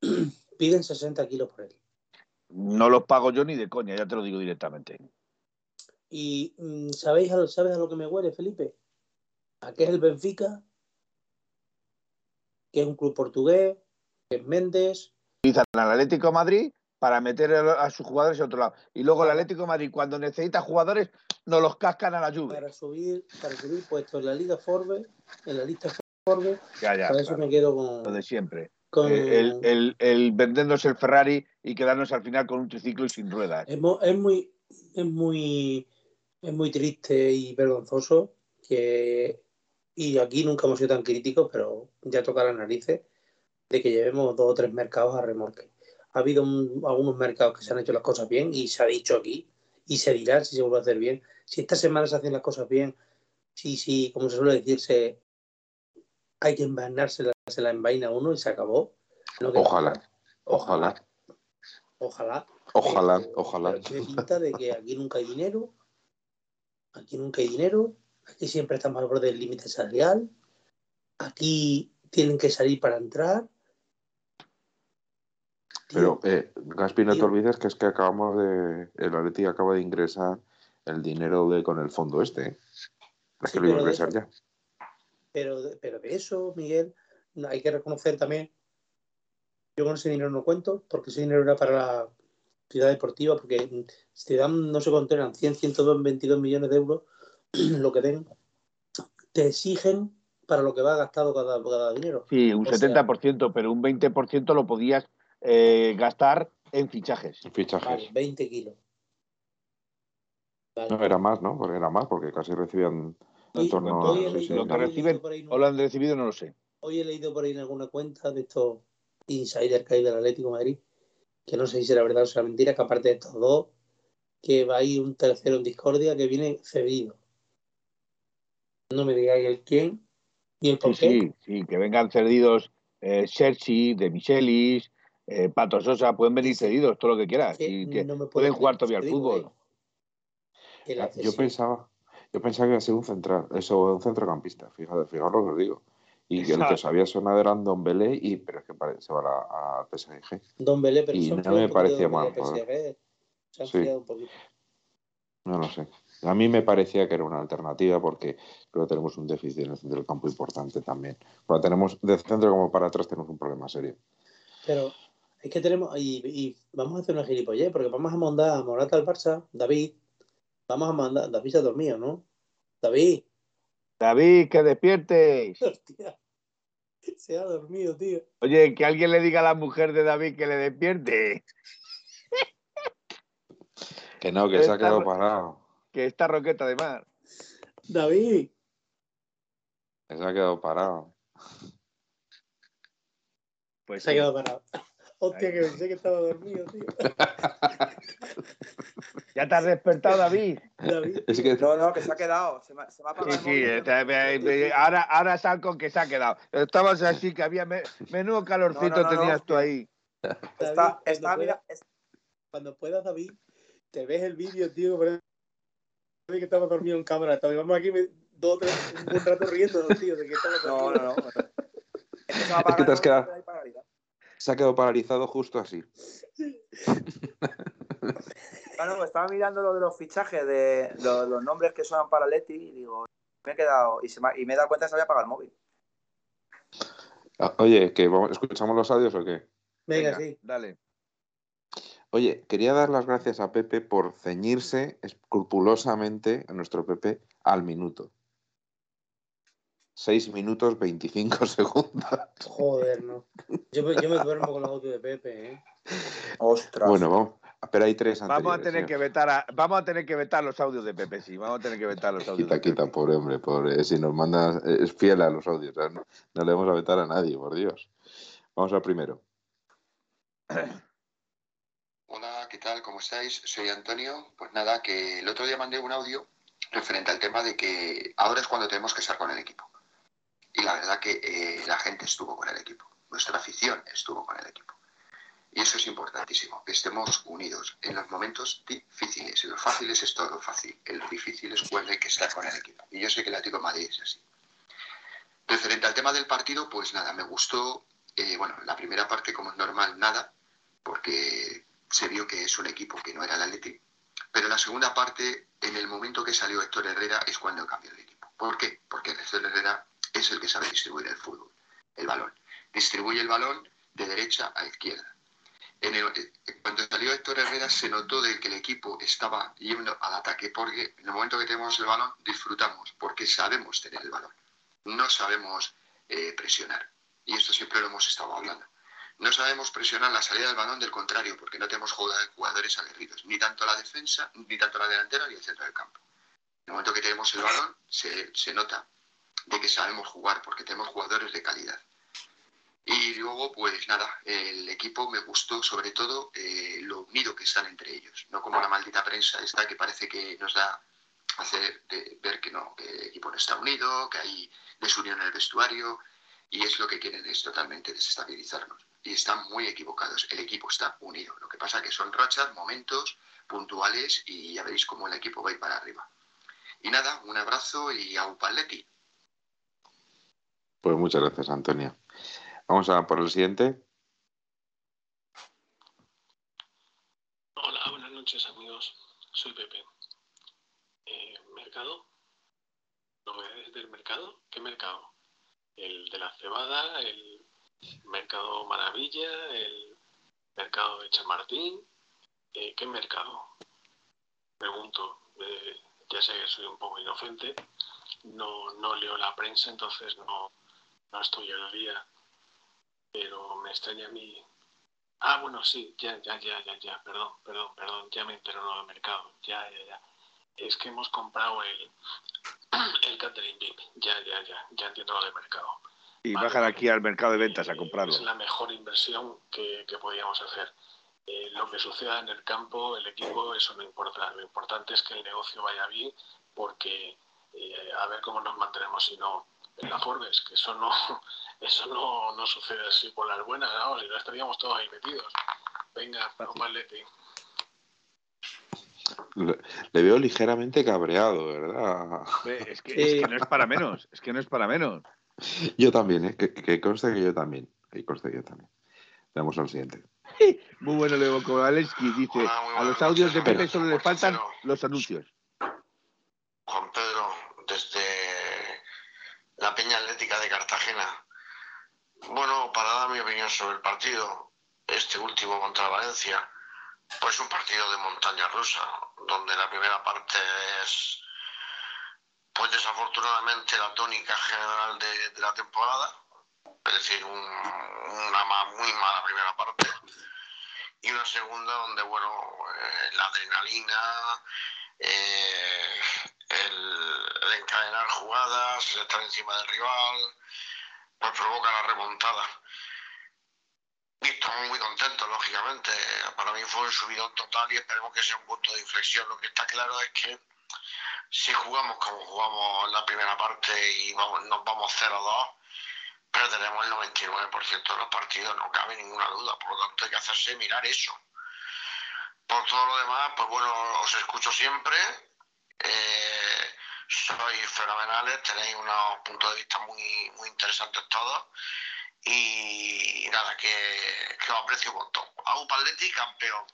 <clears throat> piden 60 kilos por él. No los pago yo ni de coña, ya te lo digo directamente. ¿Y mm, ¿sabéis a, sabes a lo que me huele, Felipe? ¿A qué es el Benfica? Que es un club portugués, que es Méndez. Utilizan al Atlético de Madrid para meter a, sus jugadores a otro lado. Y luego el Atlético de Madrid, cuando necesita jugadores, nos los cascan a la lluvia. Para subir, para subir puestos en la Liga Forbes, en la lista Forbes, ya, ya, para eso me quedo con. Lo de siempre. con- Eh, el, el, el vendernos el Ferrari y quedarnos al final con un triciclo y sin ruedas. Es, muy, es muy, es muy triste y vergonzoso que, y aquí nunca hemos sido tan críticos, pero ya toca las narices de que llevemos dos o tres mercados a remolque. Ha habido un- algunos mercados que se han hecho las cosas bien y se ha dicho aquí y se dirá si se vuelve a hacer bien. Si esta semana se hacen las cosas bien, sí, sí, como se suele decirse, hay que envainarse, se la envaina uno y se acabó. No Ojalá, ojalá, Ojalá. ojalá, Pero- ojalá. pero tiene pinta de que aquí nunca hay dinero, aquí nunca hay dinero, aquí siempre estamos al borde del límite salarial, aquí tienen que salir para entrar. Pero, eh, Gaspi, no te olvides que es que acabamos de. El Atleti acaba de ingresar el dinero de con el fondo este. ¿eh? Es Sí, que lo iba a de ingresar ya. Pero, de- pero de eso, Miguel, hay que reconocer también, yo con ese dinero no cuento, porque ese dinero era para la ciudad deportiva, porque si te dan, no sé cuánto eran, 100, 102, 22 millones de euros, <clears throat> lo que den, te exigen para lo que va gastado cada, cada dinero. Sí, un O sea- 70%, pero un 20% lo podías eh, gastar en fichajes. Fichajes. Vale, 20 kilos. Vale. No, era más, ¿no? Porque era más, porque casi recibían en Hoy- torno a. leído- sí, sí, Lo que reciben por ahí, ¿no? o lo han recibido no lo sé. Hoy he leído por ahí en alguna cuenta de estos insiders que hay del Atlético de Madrid, que no sé si será verdad o será mentira, que aparte de estos dos, que va a ir un tercero en discordia que viene cedido. No me digáis el quién y el por Sí, qué. sí, sí, que vengan cedidos eh, Sergi, de Michelis, eh, Pato Sosa, pueden venir cedidos, todo lo que quieras. Que y que no me puedo pueden jugar todavía al fútbol. eh, Ah, Yo pensaba, yo pensaba que iba a ser un central, eso, un centrocampista, fíjate, fijaos lo que os digo. Y que el que Exacto. sabía sonar era Don Belé, y, pero es que se va a, la- a PSG. Don Belé, pero y no me parecía mal. PSG, Se han Sí. fiado un poquito. No lo sé. A mí me parecía que era una alternativa porque creo que tenemos un déficit en el centro del campo importante también. Cuando tenemos de centro como para atrás tenemos un problema serio. Pero es que tenemos, y, y vamos a hacer una gilipollez, porque vamos a mandar a Morata al Barça, David, vamos a mandar, David se ha dormido, ¿no? David, David, que despiertes. <laughs> hostia, se ha dormido, tío. Oye, que alguien le diga a la mujer de David que le despierte. Que no, que se ha quedado parado. Que está roqueta de mar. David, Que se ha quedado parado. Pues se ha quedado parado. <laughs> Hostia, que pensé que estaba dormido, tío. <laughs> ¿Ya te has despertado, David? David, Es que No, no, que se ha quedado. Se me, se me ha apagado Sí, sí, móvil. está- me- me- ahora, ahora sal con que se ha quedado. Estabas así, que había me- menudo calorcito No, no, no, tenías no. tú ahí. David, Está, cuando, está, mira, es- cuando puedas, David, te ves el vídeo, tío, parece que estaba dormido en cámara. Vamos aquí dos tres, un rato riendo, tío, de que estaba no, no, no. Es que se me ha Es que te has quedado- se ha quedado paralizado justo así. <laughs> Claro, estaba mirando lo de los fichajes, de lo- los nombres que suenan para Leti y digo, me he quedado, y, se me, ha- y me he dado cuenta que se había apagado el móvil. Ah, Oye, que vamos- ¿escuchamos los audios o qué? Venga, sí. Dale. Oye, quería dar las gracias a Pepe por ceñirse escrupulosamente a nuestro Pepe al minuto. 6 minutos 25 <laughs> segundos. Joder, no. Yo, me- yo me duermo con los audios de Pepe, ¿eh? Ostras. Bueno, vamos. Pero hay tres Vamos a anteriores, tener ¿eh? que vetar a, vamos a tener que vetar los audios de Pepe, sí. Vamos a tener que vetar los <laughs> audios. Quita, de Pepe. quita, pobre hombre, pobre. Si nos manda, es fiel a los audios. no le vamos a vetar a nadie, por Dios. Vamos al primero. <clears throat> Hola, ¿qué tal? ¿Cómo estáis? Soy Antonio. Pues nada, que el otro día mandé un audio referente al tema de que ahora es cuando tenemos que estar con el equipo. Y la verdad que eh, la gente estuvo con el equipo, nuestra afición estuvo con el equipo. Y eso es importantísimo, que estemos unidos en los momentos difíciles. En los fáciles es todo fácil, en los difíciles hay que estar con el equipo. Y yo sé que el Atlético de Madrid es así. Referente al tema del partido, pues nada, me gustó, eh, bueno, la primera parte como es normal, nada, porque se vio que es un equipo que no era el Atleti. Pero la segunda parte, en el momento que salió Héctor Herrera, es cuando cambió el equipo. ¿Por qué? Porque Héctor Herrera es el que sabe distribuir el fútbol, el balón. Distribuye el balón de derecha a izquierda. Eh, cuando salió Héctor Herrera se notó de que el equipo estaba yendo al ataque porque en el momento que tenemos el balón disfrutamos porque sabemos tener el balón, no sabemos eh, presionar y esto siempre lo hemos estado hablando. No sabemos presionar la salida del balón del contrario porque no tenemos jugadores aguerridos, ni tanto la defensa, ni tanto la delantera ni el centro del campo. En el momento que tenemos el balón se, se nota de que sabemos jugar porque tenemos jugadores de calidad. Y luego, pues nada, el equipo me gustó sobre todo eh, lo unido que están entre ellos, no como la maldita prensa esta que parece que nos da hacer de, ver que no, que el equipo no está unido, que hay desunión en el vestuario y es lo que quieren es totalmente desestabilizarnos. Y están muy equivocados, el equipo está unido. Lo que pasa que son rachas, momentos puntuales y ya veréis cómo el equipo va a ir para arriba. Y nada, un abrazo y a Upaletti. Pues muchas gracias, Antonia. Vamos a por el siguiente. Hola, buenas noches amigos. Soy Pepe. Eh, ¿Mercado? ¿Novedades del mercado? ¿Qué mercado? ¿El de la cebada? ¿El mercado maravilla? ¿El mercado de Chamartín? Eh, ¿Qué mercado? Pregunto. Eh, ya sé que soy un poco inocente. No, no leo la prensa, entonces no, no estoy al día pero me extraña a mí. Ah, bueno, sí, ya, ya, ya, ya, ya, perdón, perdón, perdón, ya me entero del mercado, ya, ya, ya. Es que hemos comprado el, <clears throat> el catering VIP, ya, ya, ya, ya entiendo lo del mercado. Y bajan aquí al mercado de ventas a comprarlo. Es la mejor inversión que, que podíamos hacer. Eh, lo que suceda en el campo, el equipo, eso no importa. Lo importante es que el negocio vaya bien, porque eh, a ver cómo nos mantenemos si no en la Forbes, que eso no, <laughs> eso no, no sucede así por las buenas, ¿no? Si no estaríamos todos ahí metidos. Venga, un Leti. Le veo ligeramente cabreado, ¿verdad? Es que, es que, no es para menos, es que no es para menos. Yo también, ¿eh? que, que conste que yo también. Que conste que yo también. Veamos al siguiente. <laughs> Muy bueno, Leo Kowalski dice, a los audios de Pepe solo le faltan los anuncios. Juan Pedro, desde la Peña Atlética de Cartagena. Bueno, para dar mi opinión sobre el partido, este último contra Valencia, pues un partido de montaña rusa, donde la primera parte es, pues desafortunadamente, la tónica general de, la temporada, es decir, una muy mala primera parte, y una segunda donde, bueno, eh, la adrenalina, eh, el, encadenar jugadas, estar encima del rival, pues provoca la remontada. Y estamos muy contentos, lógicamente. Para mí fue un subidón total y esperemos que sea un punto de inflexión. Lo que está claro es que si jugamos como jugamos en la primera parte y nos vamos 0-2, perderemos el 99% de los partidos, no cabe ninguna duda. Por lo tanto, hay que hacerse mirar eso. Por todo lo demás, pues bueno, os escucho siempre. Eh, sois fenomenales, tenéis unos puntos de vista muy, muy interesantes todos. Y nada, que, que os aprecio un montón. Agu Paletti, campeón.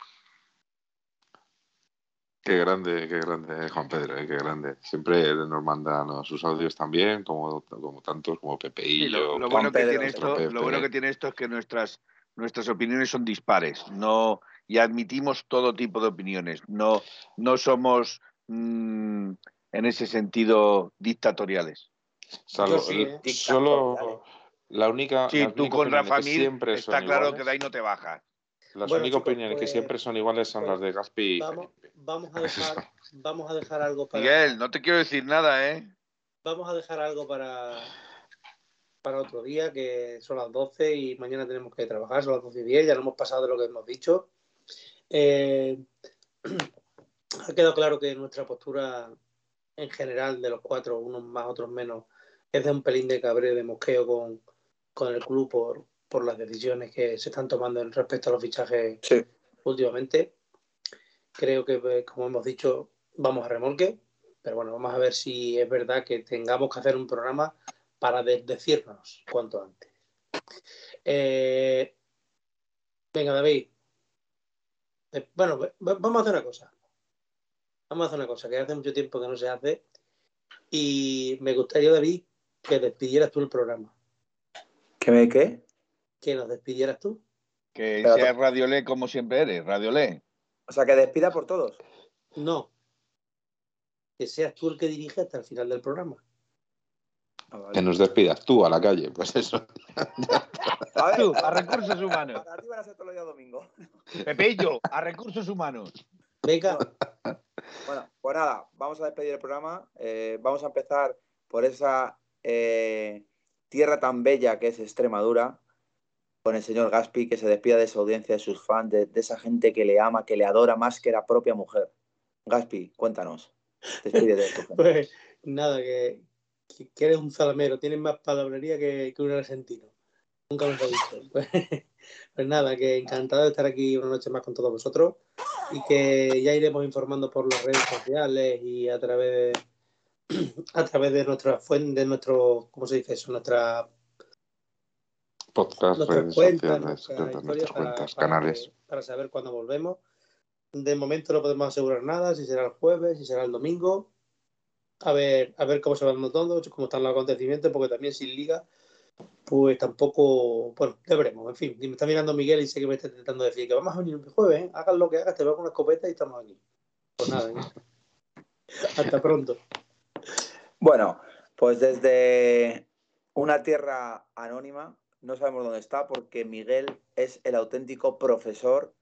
Qué grande, qué grande, Juan Pedro, eh, qué grande. Siempre nos mandan sus audios también, como, como tantos, como Pepe y, lo, lo, bueno que tiene esto, lo bueno que tiene esto es que nuestras, nuestras opiniones son dispares. No, y admitimos todo tipo de opiniones. No, no somos mm, en ese sentido dictatoriales. solo la única. Sí, tú con Rafa siempre está claro que de ahí no te bajas. Las únicas opiniones que pues, siempre son iguales son las de Gaspi. Vamos, vamos, a <laughs> dejar, vamos a dejar algo para. Miguel, no te quiero decir nada, ¿eh? Vamos a dejar algo para, para otro día, que son las 12 y mañana tenemos que trabajar, son las 12 y 10, ya no hemos pasado de lo que hemos dicho. Eh, <clears throat> ha quedado claro que nuestra postura en general de los cuatro, unos más, otros menos, es de un pelín de cabreo, de mosqueo con, con el club por, por, las decisiones que se están tomando en respecto a los fichajes últimamente. Creo que, pues, como hemos dicho, vamos a remolque, pero bueno, vamos a ver si es verdad que tengamos que hacer un programa para decirnos cuanto antes. Eh, venga, David, eh, bueno, vamos a hacer una cosa. Vamos a hacer una cosa que hace mucho tiempo que no se hace. Y me gustaría, David, que despidieras tú el programa. ¿Que me qué? Que nos despidieras tú. Que Pero seas Radiolé como siempre eres, Radiolé. O sea, que despida por todos. No. Que seas tú el que dirige hasta el final del programa. Ah, vale. Que nos despidas tú a la calle, pues eso. A ver, Tú, a recursos humanos. Para ti van a ser todos los días domingo. Pepillo, a recursos humanos. Venga, Bueno, pues nada, vamos a despedir el programa. Eh, vamos a empezar por esa eh, tierra tan bella que es Extremadura, con el señor Gaspi, que se despida de su audiencia, de sus fans, de, de esa gente que le ama, que le adora más que la propia mujer. Gaspi, cuéntanos. Despídete de <laughs> gente. pues nada, que eres un zalamero, tienes más palabrería que, que un argentino. Nunca me he visto. <laughs> Pues, pues nada, que encantado de estar aquí una noche más con todos vosotros y que ya iremos informando por las redes sociales y a través de, <clears throat> a través de nuestra fuente, de nuestro, ¿cómo se dice eso? Nuestra Podcast, nuestras redes cuentas, sociales, nuestras cuentas, para canales. para saber cuándo volvemos. De momento no podemos asegurar nada, si será el jueves, si será el domingo. A ver, a ver cómo se van dando todo, cómo están los acontecimientos, porque también sin liga, pues tampoco, bueno, ya veremos. En fin, me está mirando Miguel y sé que me está intentando decir que vamos a venir el jueves, ¿eh? hagan lo que hagas, te veo con una escopeta y estamos aquí. Pues nada, ¿eh? <laughs> hasta pronto. Bueno, pues desde una tierra anónima, no sabemos dónde está, porque Miguel es el auténtico profesor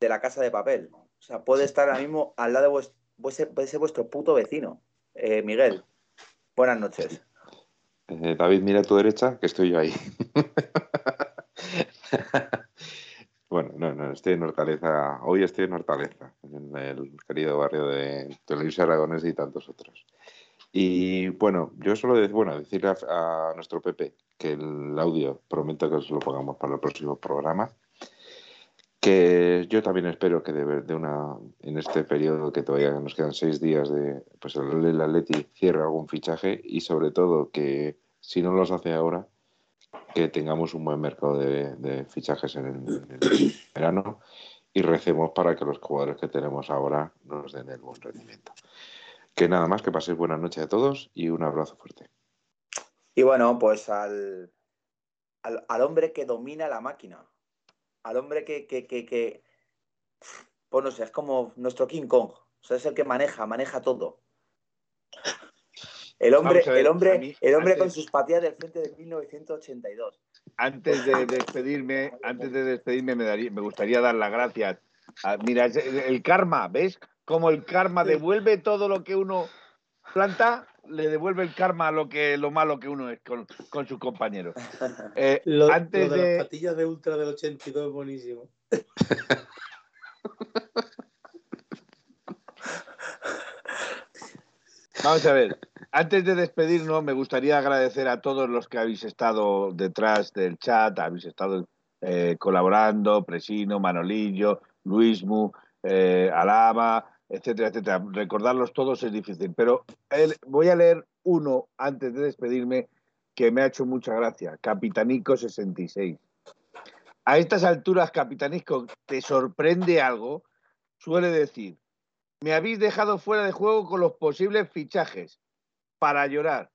de la casa de papel. O sea, puede estar ahora mismo al lado de vuestro, puede ser vuestro puto vecino. Eh, Miguel, buenas noches. Eh, David, mira a tu derecha, que estoy yo ahí. <laughs> bueno, no, no, estoy en Hortaleza. Hoy estoy en Hortaleza, en el querido barrio de, Luis Aragones y tantos otros. Y bueno, yo solo de, bueno, decirle a, a nuestro Pepe que el audio prometo que os lo pongamos para el próximo programa. Que yo también espero que de, de una en este periodo que todavía nos quedan seis días de pues el, el Atleti cierre algún fichaje y sobre todo que si no los hace ahora que tengamos un buen mercado de, de fichajes en el, en el <clears throat> verano y recemos para que los jugadores que tenemos ahora nos den el buen rendimiento. Que nada más, que paséis buenas noches a todos y un abrazo fuerte. Y bueno, pues al, al, al hombre que domina la máquina. Al hombre que, que, que, que, pues no sé, es como nuestro King Kong. O sea, es el que maneja, maneja todo. El hombre, ver, el hombre, mí, el hombre antes- con sus patillas del frente de 1982. Antes de despedirme, antes de despedirme me, daría, me gustaría dar las gracias. a- mira, el karma, ¿ves? Como el karma devuelve todo lo que uno planta, le devuelve el karma a lo que lo malo que uno es con, con sus compañeros. <laughs> Eh, Lo, antes lo de, de, las patillas de Ultra del 82 es buenísimo. <laughs> Vamos a ver, antes de despedirnos, me gustaría agradecer a todos los que habéis estado detrás del chat, habéis estado eh, colaborando, Presino, Manolillo, Luismu, eh, Alaba, etcétera, etcétera. Recordarlos todos es difícil, pero voy a leer uno antes de despedirme que me ha hecho mucha gracia, Capitanico66. A estas alturas, Capitanico, ¿te sorprende algo? Suele decir, me habéis dejado fuera de juego con los posibles fichajes. Para llorar.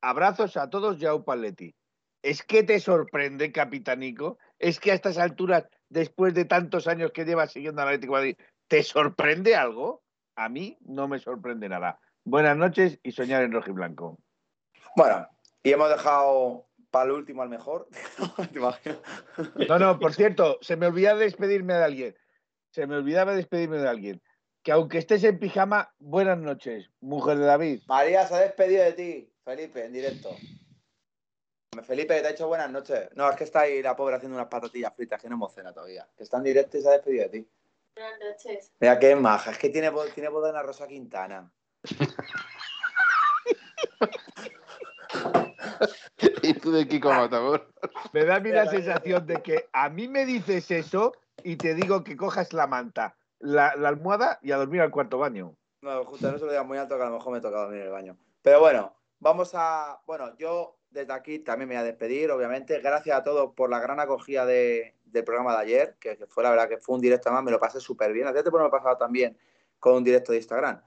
Abrazos a todos, Yao Paletti. ¿Es que te sorprende, Capitanico? ¿Es que a estas alturas, después de tantos años que llevas siguiendo al Atlético Madrid, ¿te sorprende algo? A mí no me sorprende nada. Buenas noches y soñar en rojo y blanco. Bueno, y hemos dejado para el último al mejor. <laughs> No, no, por cierto, se me olvidaba despedirme de alguien. Se me olvidaba despedirme de alguien. Que aunque estés en pijama, buenas noches, mujer de David. María se ha despedido de ti, Felipe, en directo. Felipe, te ha dicho buenas noches. No, es que está ahí la pobre haciendo unas patatillas fritas que no emociona todavía. Que está en directo y se ha despedido de ti. Buenas noches. Mira qué maja, es que tiene tiene voz de Ana Rosa Quintana. <laughs> y tú de Kiko Matagor. Me da a mí la sensación de que a mí me dices eso y te digo que cojas la manta, la, la almohada y a dormir al cuarto baño. No, justo no se lo diga muy alto que a lo mejor me toca dormir en el baño. Pero bueno, vamos a. Bueno, yo desde aquí también me voy a despedir, obviamente. Gracias a todos por la gran acogida de- del programa de ayer, que, fue la verdad que fue un directo más, me lo pasé súper bien. Hace tiempo no me he pasado también con un directo de Instagram.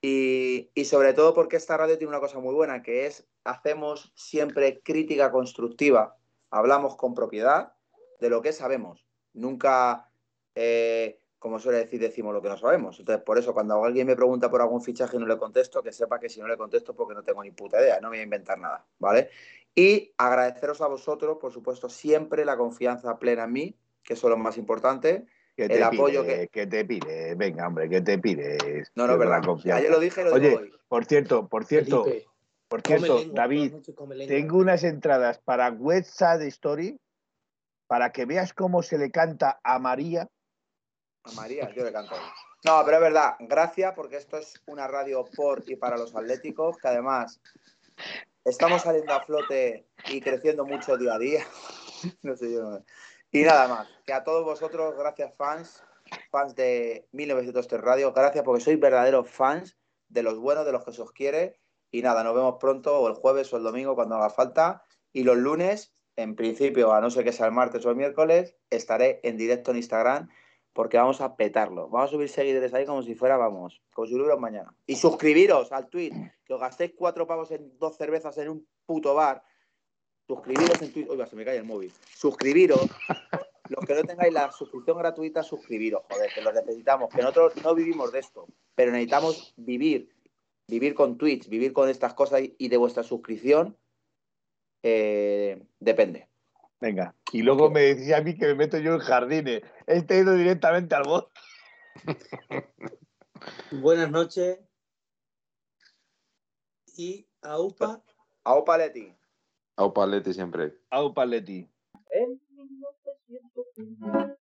Y, y sobre todo porque esta radio tiene una cosa muy buena, que es hacemos siempre crítica constructiva, hablamos con propiedad de lo que sabemos. nunca, eh, como suele decir, decimos lo que no sabemos. Entonces, por eso, cuando alguien me pregunta por algún fichaje y no le contesto, que sepa que si no le contesto porque no tengo ni puta idea, no me voy a inventar nada, ¿vale? Y agradeceros a vosotros, por supuesto, siempre la confianza plena en mí, que eso es lo más importante. Que el te apoyo pide, que... te pide, venga, hombre, que te pides. No, no, Que verdad. confianza. Ayer lo dije, lo Oye, digo hoy. por cierto, por cierto, Felipe, por cierto, lengua, David, lengua. tengo unas entradas para West Side Story para que veas cómo se le canta a María. A María, yo le canto. No, pero es verdad, gracias porque esto es una radio por y para los atléticos, que además estamos saliendo a flote y creciendo mucho día a día. <laughs> No sé yo. no- Y nada más, que a todos vosotros, gracias fans, fans de 1903 Radio, gracias porque sois verdaderos fans de los buenos, de los que se os quiere. Y nada, nos vemos pronto, o el jueves o el domingo, cuando haga falta. Y los lunes, en principio, a no ser que sea el martes o el miércoles, estaré en directo en Instagram porque vamos a petarlo. Vamos a subir seguidores ahí como si fuera, vamos, como si hubiera mañana. Y suscribiros al tweet, que os gastéis cuatro pavos en dos cervezas en un puto bar. Suscribiros en Twitter. Oiga, se me cae el móvil. Suscribiros. Los que no tengáis la suscripción gratuita, suscribiros, joder, que lo necesitamos. Que nosotros no vivimos de esto, pero necesitamos vivir. Vivir con Twitch, vivir con estas cosas y de vuestra suscripción eh, depende. Venga. Y luego me decía a mí que me meto yo en jardines. Este ha ido directamente al bot. <laughs> Buenas noches. Y AUPA, Aupa Leti. Au palete siempre. Au Paletti. En 1903,